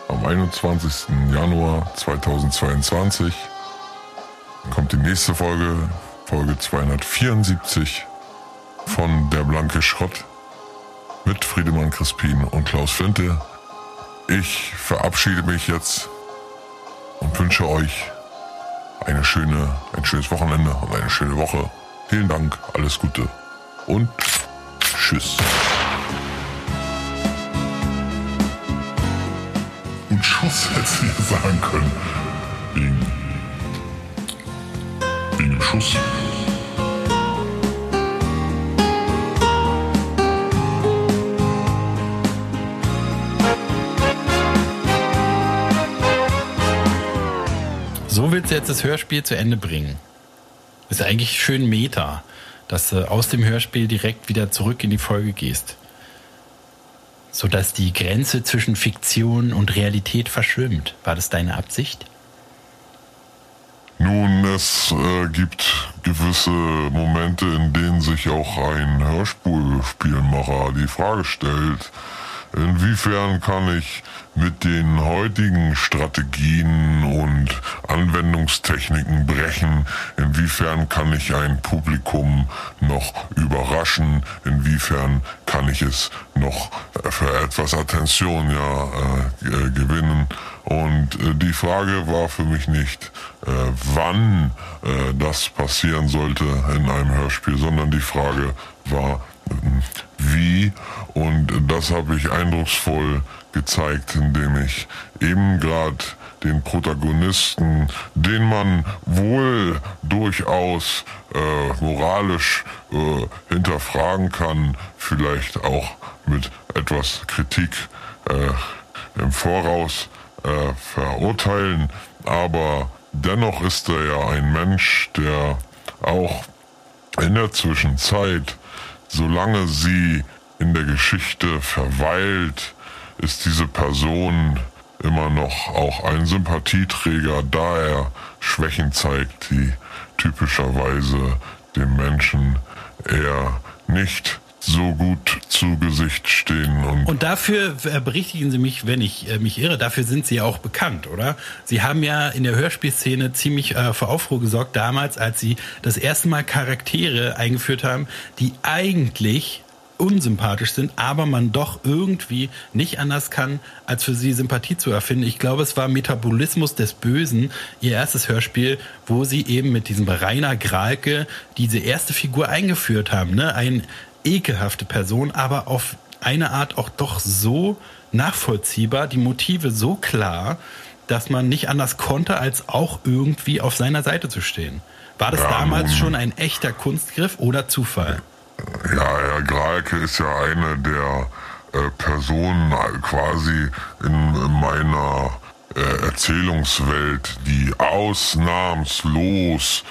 am 21. Januar 2022, kommt die nächste Folge, Folge 274 von Der blanke Schrott mit Friedemann Crispin und Klaus Flinte. Ich verabschiede mich jetzt und wünsche euch eine schöne, ein schönes Wochenende und eine schöne Woche. Vielen Dank, alles Gute und tschüss. Und Schuss du dir sagen können. Schuss. So willst du jetzt das Hörspiel zu Ende bringen. Ist eigentlich schön Meta, dass du aus dem Hörspiel direkt wieder zurück in die Folge gehst. Sodass die Grenze zwischen Fiktion und Realität verschwimmt. War das deine Absicht? Nun, es äh, gibt gewisse Momente, in denen sich auch ein Hörspielmacher die Frage stellt, inwiefern kann ich mit den heutigen Strategien und Anwendungstechniken brechen, inwiefern kann ich ein Publikum noch überraschen, inwiefern kann ich es noch für etwas Attention ja, äh, äh, gewinnen. Und äh, die Frage war für mich nicht, äh, wann äh, das passieren sollte in einem Hörspiel, sondern die Frage war, ähm, wie. Und das habe ich eindrucksvoll gezeigt, indem ich eben gerade den Protagonisten, den man wohl durchaus äh, moralisch äh, hinterfragen kann, vielleicht auch mit etwas Kritik äh, im Voraus äh, verurteilen, aber dennoch ist er ja ein Mensch, der auch in der Zwischenzeit, solange sie in der Geschichte verweilt, ist diese Person immer noch auch ein Sympathieträger, da er Schwächen zeigt, die typischerweise dem Menschen eher nicht so gut zu Gesicht stehen. Und, Und dafür äh, berichtigen Sie mich, wenn ich äh, mich irre, dafür sind Sie ja auch bekannt, oder? Sie haben ja in der Hörspielszene ziemlich äh, für Aufruhr gesorgt damals, als Sie das erste Mal Charaktere eingeführt haben, die eigentlich unsympathisch sind, aber man doch irgendwie nicht anders kann, als für sie Sympathie zu erfinden. Ich glaube, es war Metabolismus des Bösen, ihr erstes Hörspiel, wo sie eben mit diesem Rainer Gralke diese erste Figur eingeführt haben. Ne? Eine ekelhafte Person, aber auf eine Art auch doch so nachvollziehbar, die Motive so klar, dass man nicht anders konnte, als auch irgendwie auf seiner Seite zu stehen. War das damals schon ein echter Kunstgriff oder Zufall? Ja, Herr Gralke ist ja eine der äh, Personen äh, quasi in, in meiner äh, Erzählungswelt, die ausnahmslos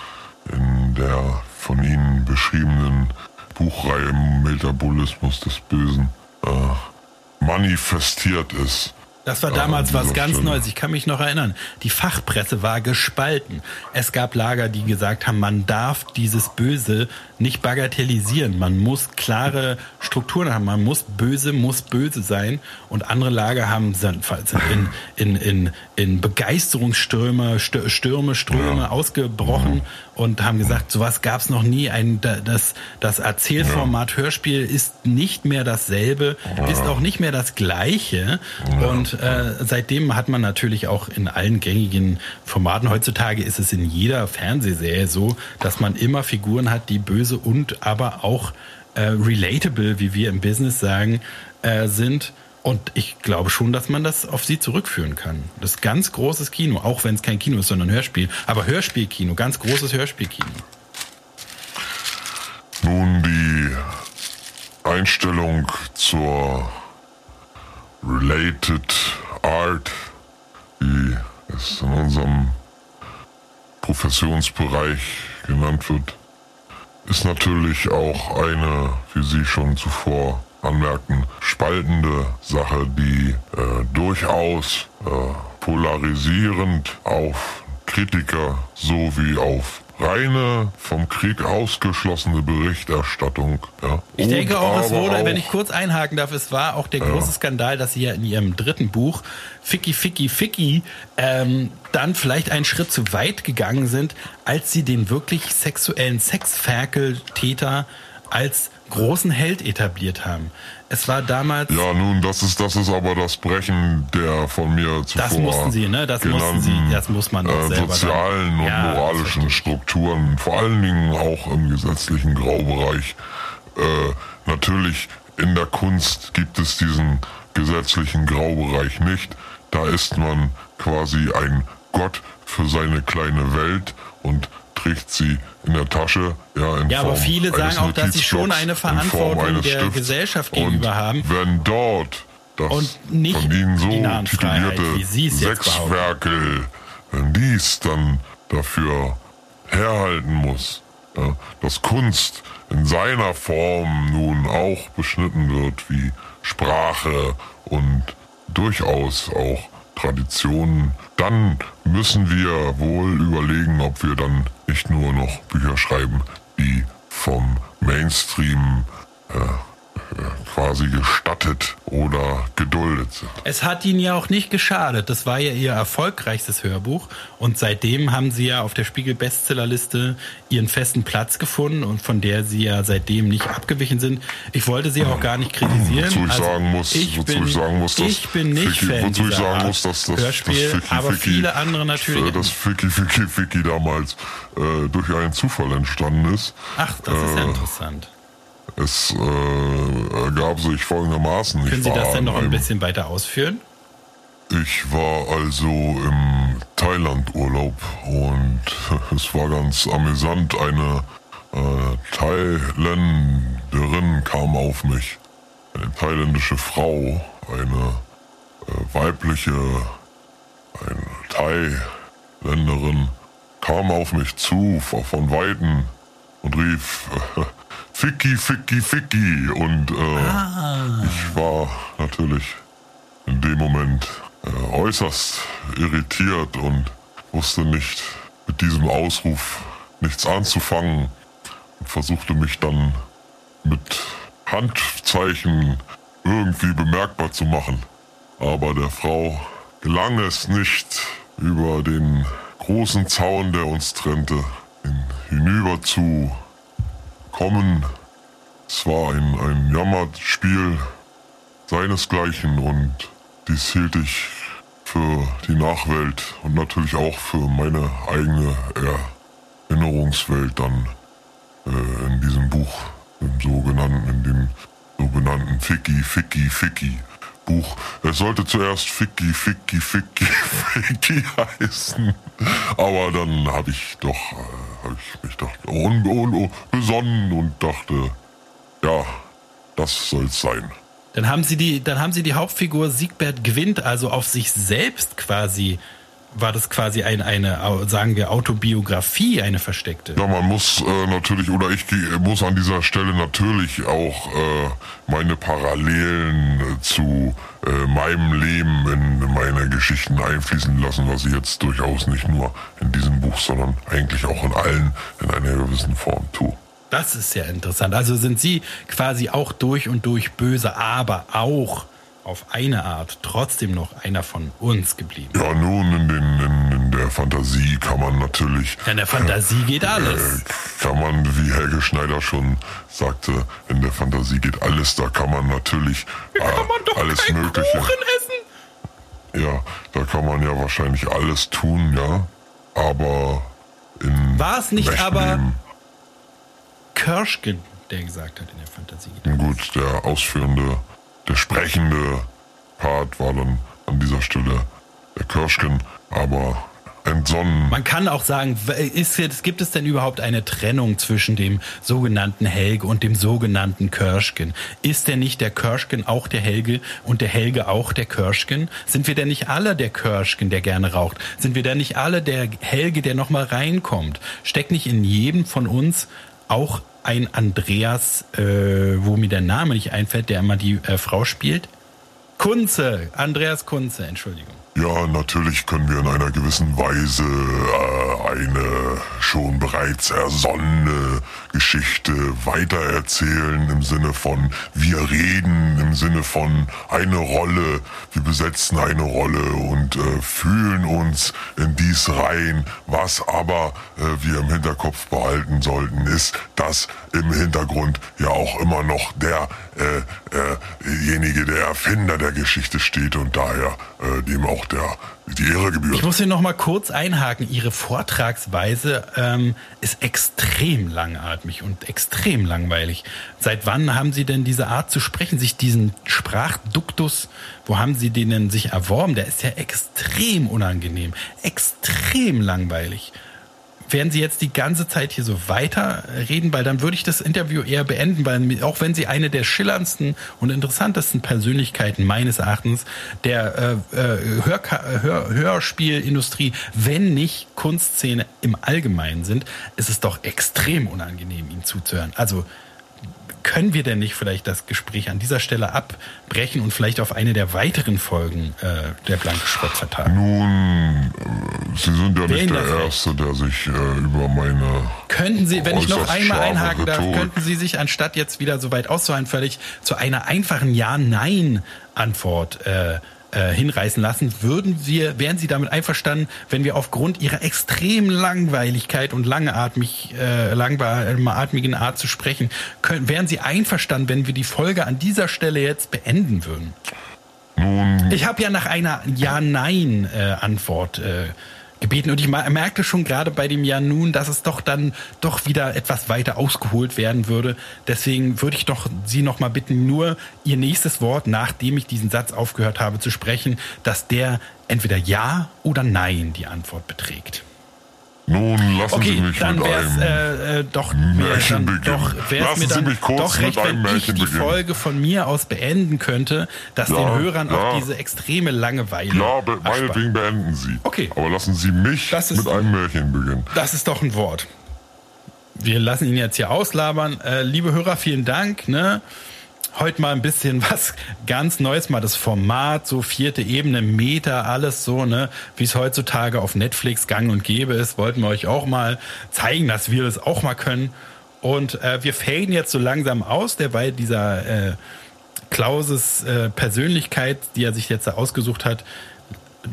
in der von Ihnen beschriebenen Buchreihe Metabolismus des Bösen äh, manifestiert ist. Das war Ja, damals was ganz. Neues. Ich kann mich noch erinnern. Die Fachpresse war gespalten. Es gab Lager, die gesagt haben, man darf dieses Böse nicht bagatellisieren. Man muss klare Strukturen haben. Man muss böse, muss böse sein. Und andere Lager haben sind in, in, in, in Begeisterungsstürme, Stürme, Ströme ausgebrochen und haben gesagt, sowas gab es noch nie. Ein, da- das, das Erzählformat Hörspiel ist nicht mehr dasselbe, ist auch nicht mehr das gleiche. Und äh, seitdem hat man natürlich auch in allen gängigen Formaten, heutzutage ist es in jeder Fernsehserie so, dass man immer Figuren hat, die böse und aber auch äh, relatable, wie wir im Business sagen, äh, sind. Und ich glaube schon, dass man das auf sie zurückführen kann. Das ist ganz großes Kino, auch wenn es kein Kino ist, sondern Hörspiel. Aber Hörspielkino, ganz großes Hörspielkino. Nun die Einstellung zur related Art, wie es in unserem Professionsbereich genannt wird, ist natürlich auch eine, wie Sie schon zuvor anmerkten, spaltende Sache, die äh, durchaus äh, polarisierend auf Kritiker sowie auf reine vom Krieg ausgeschlossene Berichterstattung. Ja. Ich Und denke auch, es wurde, auch, wenn ich kurz einhaken darf, es war auch der große Skandal, dass sie ja in ihrem dritten Buch Ficky Ficky Ficky ähm, dann vielleicht einen Schritt zu weit gegangen sind, als sie den wirklich sexuellen Sexferkel-Täter als großen Held etabliert haben. Es war damals Ja, nun, das ist, das ist aber das Brechen der von mir zuvor Das mussten Sie, ne? Das mussten Sie, das muss man doch äh, selber sozialen und Ja, moralischen. Strukturen, vor allen Dingen auch im gesetzlichen Graubereich. Äh, natürlich in der Kunst gibt es diesen gesetzlichen Graubereich nicht. Da ist man quasi ein Gott für seine kleine Welt und trägt sie in der Tasche. Ja, in Ja, aber Form viele sagen auch, dass sie schon eine Verantwortung der Stifts. Gesellschaft gegenüber und haben. Wenn dort das Und nicht von Ihnen so titulierte. Sechswerkel, wenn dies dann dafür herhalten muss, ja, dass Kunst in seiner Form nun auch beschnitten wird wie Sprache und durchaus auch Traditionen, dann müssen wir wohl überlegen, ob wir dann nicht nur noch Bücher schreiben, die vom Mainstream äh, quasi gestattet oder geduldet sind. Es hat ihnen ja auch nicht geschadet. Das war ja ihr erfolgreichstes Hörbuch. Und seitdem haben sie ja auf der Spiegel-Bestsellerliste ihren festen Platz gefunden und von der sie ja seitdem nicht abgewichen sind. Ich wollte sie auch gar nicht kritisieren. Wozu ich Also, sagen muss, ich wozu bin, ich sagen muss, dass ich bin nicht Ficky, Fan wozu ich sagen muss, dass das, Hörspiel, das Ficky, aber Ficky, viele andere natürlich. äh, das Ficky Ficky Ficky damals äh, durch einen Zufall entstanden ist. Ach, das ist ja äh, interessant. Es äh, ergab sich folgendermaßen. Können Sie das denn noch ein bisschen weiter ausführen? Ich war also im Thailand-Urlaub und (laughs) es war ganz amüsant. Eine äh, Thailänderin kam auf mich. Eine thailändische Frau, eine äh, weibliche, eine Thailänderin kam auf mich zu von Weitem und rief (laughs) Ficky, Ficky, Ficky. Und äh, ich war natürlich in dem Moment äh, äußerst irritiert und wusste nicht mit diesem Ausruf nichts anzufangen. Und versuchte mich dann mit Handzeichen irgendwie bemerkbar zu machen. Aber der Frau gelang es nicht, über den großen Zaun, der uns trennte, hin- hinüber zu kommen. Es war ein, ein Jammerspiel seinesgleichen und dies hielt ich für die Nachwelt und natürlich auch für meine eigene Erinnerungswelt dann äh, in diesem Buch, im sogenannten, in dem sogenannten Ficky, Ficky, Ficky Buch. Es sollte zuerst Ficky, Ficky, Ficky, (laughs) Ficky heißen, aber dann habe ich doch, äh, habe ich mich doch un, un, un, besonnen und dachte, ja, das soll's sein. Dann haben sie die, dann haben sie die Hauptfigur Siegbert Gwint also auf sich selbst quasi, war das quasi ein, eine, sagen wir, Autobiografie, eine versteckte. Ja, man muss äh, natürlich, oder ich muss an dieser Stelle natürlich auch äh, meine Parallelen äh, zu äh, meinem Leben in meine Geschichten einfließen lassen, was ich jetzt durchaus nicht nur in diesem Buch, sondern eigentlich auch in allen in einer gewissen Form tue. Das ist ja interessant. Also sind sie quasi auch durch und durch böse, aber auch auf eine Art trotzdem noch einer von uns geblieben. Ja, nun, in, den, in, in der Fantasie kann man natürlich Ja, in der Fantasie geht alles. Äh, kann man, wie Helge Schneider schon sagte, in der Fantasie geht alles. Da kann man natürlich äh, alles Mögliche. essen. Ja, da kann man ja wahrscheinlich alles tun, ja. Aber in War es nicht echten aber- Leben, Kirschgen, der gesagt hat, in der Fantasie geht alles. gut, der ausführende, der sprechende Part war dann an dieser Stelle der Kirschken, aber entsonnen. Man kann auch sagen, ist jetzt, gibt es denn überhaupt eine Trennung zwischen dem sogenannten Helge und dem sogenannten Körschgen? Ist denn nicht der Körschgen auch der Helge und der Helge auch der Körschgen? Sind wir denn nicht alle der Körschgen, der gerne raucht? Sind wir denn nicht alle der Helge, der nochmal reinkommt? Steckt nicht in jedem von uns auch ein Andreas, äh, wo mir der Name nicht einfällt, der immer die äh, Frau spielt? Kunze, Andreas Kunze, Entschuldigung. Ja, natürlich können wir in einer gewissen Weise äh, eine schon bereits ersonnene Geschichte weitererzählen im Sinne von wir reden, im Sinne von eine Rolle, wir besetzen eine Rolle und äh, fühlen uns in dies rein. Was aber äh, wir im Hinterkopf behalten sollten, ist, dass im Hintergrund ja auch immer noch der derjenige, der Erfinder der Geschichte steht und daher äh, dem auch der die Ehre gebührt. Ich muss hier noch mal kurz einhaken. Ihre Vortragsweise ähm, ist extrem langatmig und extrem langweilig. Seit wann haben Sie denn diese Art zu sprechen, sich diesen Sprachduktus, wo haben Sie den denn sich erworben? Der ist ja extrem unangenehm, extrem langweilig werden Sie jetzt die ganze Zeit hier so weiterreden, weil dann würde ich das Interview eher beenden, weil auch wenn Sie eine der schillerndsten und interessantesten Persönlichkeiten meines Erachtens der äh, äh Hör Hör Hörspielindustrie, wenn nicht Kunstszene im Allgemeinen sind, ist es doch extrem unangenehm, Ihnen zuzuhören. Also können wir denn nicht vielleicht das Gespräch an dieser Stelle abbrechen und vielleicht auf eine der weiteren Folgen äh, der Blanke Schrott vertagen? Nun, Sie sind ja nicht der Erste, der sich äh, über meine. Könnten Sie, wenn ich noch einmal einhaken darf, könnten Sie sich anstatt jetzt wieder so weit auszuhalten, völlig zu einer einfachen Ja-Nein-Antwort äh, äh, hinreißen lassen, würden wir, wären Sie damit einverstanden, wenn wir aufgrund Ihrer extrem Langweiligkeit und langatmig, äh, langatmigen Art zu sprechen, können, wären Sie einverstanden, wenn wir die Folge an dieser Stelle jetzt beenden würden? Nun. Ich habe ja nach einer Ja-Nein-Antwort äh, gebeten. Und ich merkte schon gerade bei dem Jahr nun, dass es doch dann doch wieder etwas weiter ausgeholt werden würde. Deswegen würde ich doch Sie noch mal bitten, nur Ihr nächstes Wort, nachdem ich diesen Satz aufgehört habe zu sprechen, dass der entweder Ja oder Nein die Antwort beträgt. Nun lassen okay, Sie mich dann mit einem äh, äh, doch, Märchen dann, beginnen. doch lassen mir dann Sie mich kurz doch recht, mit einem wenn ich die beginnen. Folge von mir aus beenden könnte, dass Ja, den Hörern ja. auch diese extreme Langeweile Ja, be- erspart. meinetwegen beenden Sie. Okay. Aber lassen Sie mich Das ist- mit einem Märchen beginnen. Das ist doch ein Wort. Wir lassen ihn jetzt hier auslabern. Äh, liebe Hörer, vielen Dank. Ne? Heute mal ein bisschen (laughs) was ganz Neues, mal das Format, so vierte Ebene, Meter, alles so, ne, wie es heutzutage auf Netflix gang und gäbe ist, wollten wir euch auch mal zeigen, dass wir das auch mal können. Und äh, wir faden jetzt so langsam aus, derweil dieser äh, Klauses äh, Persönlichkeit, die er sich jetzt da ausgesucht hat,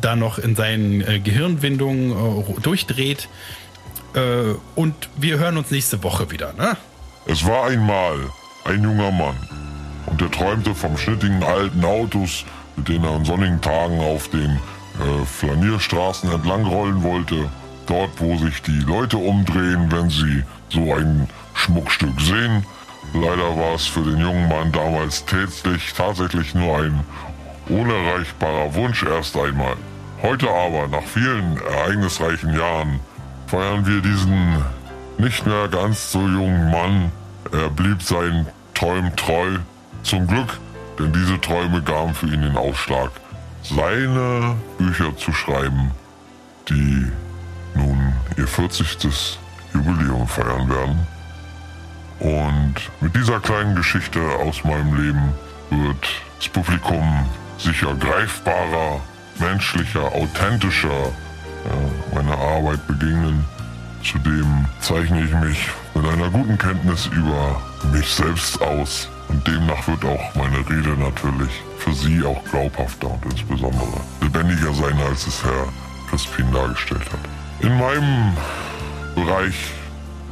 da noch in seinen äh, Gehirnwindungen äh, durchdreht. Äh, und wir hören uns nächste Woche wieder, ne? Es war einmal ein junger Mann und er träumte vom schnittigen alten Autos, mit denen er an sonnigen Tagen auf den äh, Flanierstraßen entlangrollen wollte. Dort, wo sich die Leute umdrehen, wenn sie so ein Schmuckstück sehen. Leider war es für den jungen Mann damals tätlich tatsächlich nur ein unerreichbarer Wunsch erst einmal. Heute aber, nach vielen ereignisreichen Jahren, feiern wir diesen nicht mehr ganz so jungen Mann. Er blieb seinen Träumen treu. Zum Glück, denn diese Träume gaben für ihn den Ausschlag, seine Bücher zu schreiben, die nun ihr 40. Jubiläum feiern werden. Und mit dieser kleinen Geschichte aus meinem Leben wird das Publikum sicher greifbarer, menschlicher, authentischer äh, meiner Arbeit begegnen. Zudem zeichne ich mich mit einer guten Kenntnis über mich selbst aus und demnach wird auch meine Rede natürlich für Sie auch glaubhafter und insbesondere lebendiger sein, als es Herr Crispin dargestellt hat. In meinem Bereich,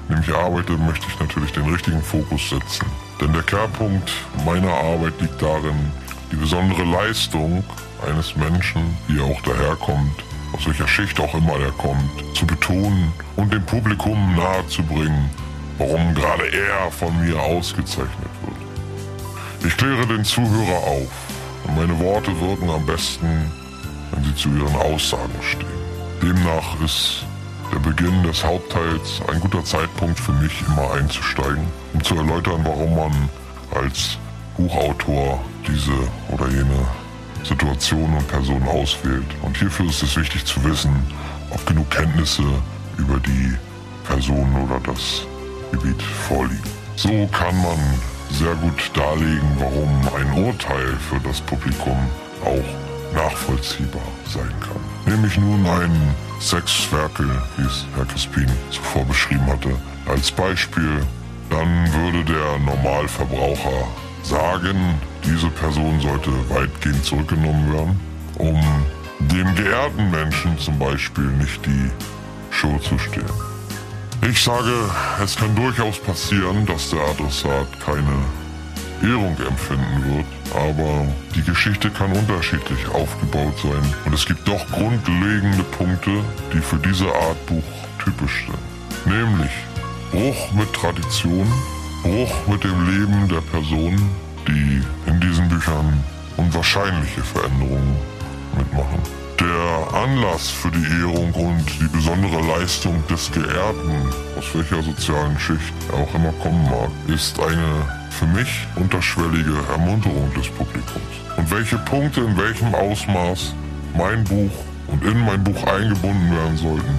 in dem ich arbeite, möchte ich natürlich den richtigen Fokus setzen. Denn der Kehrpunkt meiner Arbeit liegt darin, die besondere Leistung eines Menschen, wie er auch daherkommt, aus welcher Schicht auch immer er kommt, zu betonen und dem Publikum nahezubringen, warum gerade er von mir ausgezeichnet wird. Ich kläre den Zuhörer auf und meine Worte wirken am besten, wenn sie zu ihren Aussagen stehen. Demnach ist der Beginn des Hauptteils ein guter Zeitpunkt für mich, immer einzusteigen, um zu erläutern, warum man als Buchautor diese oder jene Situation und Person auswählt. Und hierfür ist es wichtig zu wissen, ob genug Kenntnisse über die Person oder das Gebiet vorliegen. So kann man sehr gut darlegen, warum ein Urteil für das Publikum auch nachvollziehbar sein kann. Nehme ich nun ein Sexwerkel, wie es Herr Crispin zuvor beschrieben hatte, als Beispiel, dann würde der Normalverbraucher sagen, diese Person sollte weitgehend zurückgenommen werden, um dem geehrten Menschen zum Beispiel nicht die Show zu stehen. Ich sage, es kann durchaus passieren, dass der Adressat keine Ehrung empfinden wird, aber die Geschichte kann unterschiedlich aufgebaut sein und es gibt doch grundlegende Punkte, die für diese Art Buch typisch sind. Nämlich Bruch mit Tradition, Bruch mit dem Leben der Person, die in diesen Büchern unwahrscheinliche Veränderungen mitmachen. Der Anlass für die Ehrung und die besondere Leistung des Geehrten, aus welcher sozialen Schicht er auch immer kommen mag, ist eine für mich unterschwellige Ermunterung des Publikums. Und welche Punkte in welchem Ausmaß mein Buch und in mein Buch eingebunden werden sollten,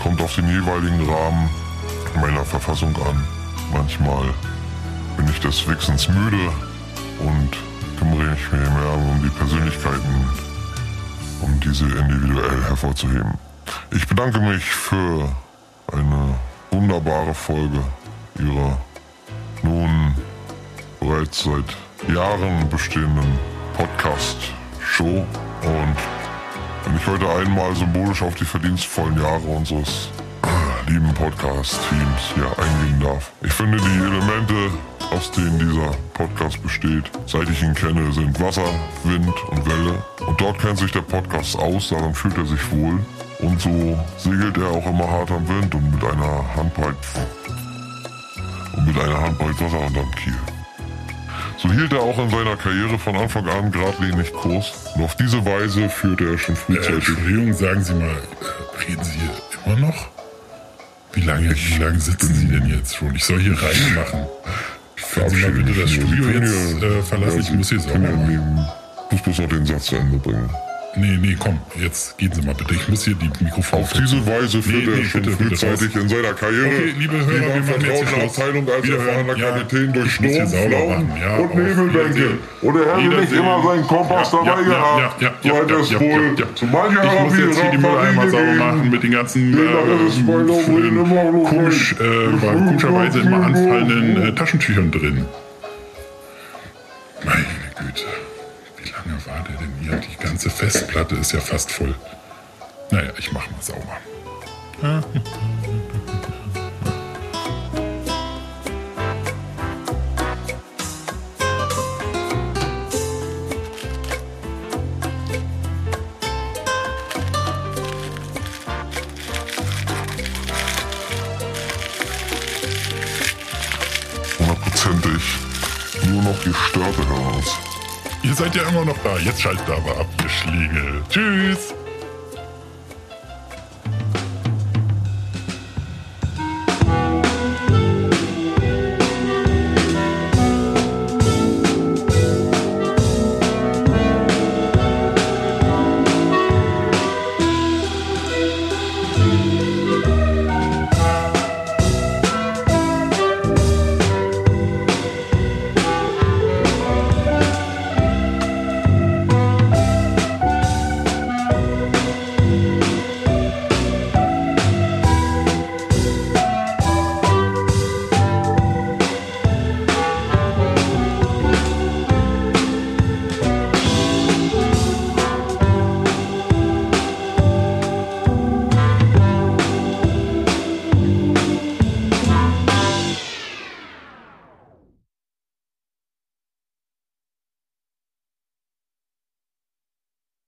kommt auf den jeweiligen Rahmen meiner Verfassung an. Manchmal bin ich des Wichsens müde und kümmere ich mich mehr um die Persönlichkeiten, um diese individuell hervorzuheben. Ich bedanke mich für eine wunderbare Folge Ihrer nun bereits seit Jahren bestehenden Podcast-Show. Und wenn ich heute einmal symbolisch auf die verdienstvollen Jahre unseres lieben Podcast-Teams hier eingehen darf. Ich finde, die Elemente, aus denen dieser Podcast besteht, seit ich ihn kenne, sind Wasser, Wind und Welle. Und dort kennt sich der Podcast aus, daran fühlt er sich wohl. Und so segelt er auch immer hart am Wind und mit einer Handbreit und mit einer Handbreit Wasser unterm Kiel. So hielt er auch in seiner Karriere von Anfang an geradlinig Kurs. Und auf diese Weise führte er schon Äh, frühzeitig. Entschuldigung, sagen Sie mal, äh, reden Sie hier immer noch? Wie lange, wie lange sitzen Sie denn jetzt schon? Ich soll hier reinmachen. Können Sie mal bitte das Studio jetzt äh, verlassen? Ich muss hier sauber machen. Ich muss bloß noch den Satz zu Ende bringen. Nee, nee, komm, jetzt gehen Sie mal bitte. Ich muss hier die Mikrofone... Auf diese Weise führte Nee, nee, er schon bitte, bitte frühzeitig raus. in seiner Karriere Okay, liebe Hörer, die wir machen jetzt vertrauten. Abteilung als erfahrener Ja, Kapitän durch Sturm, machen. Ja, und Nebelbänke. Und er hätte nicht immer seinen Kompass Ja, dabei ja, gehabt. ja, ja, so ja, es ja, wohl ja, zu mancher Ich muss jetzt hier die Mülleimer sauber machen mit den ganzen äh, äh, komischerweise immer anfallenden äh, Taschentüchern drin. Ganze Festplatte ist ja fast voll. Naja, ich mach mal sauber. hundertprozentig nur noch die Störte heraus. Ihr seid ja immer noch da. Jetzt schaltet aber ab, ihr Schlegel. Tschüss.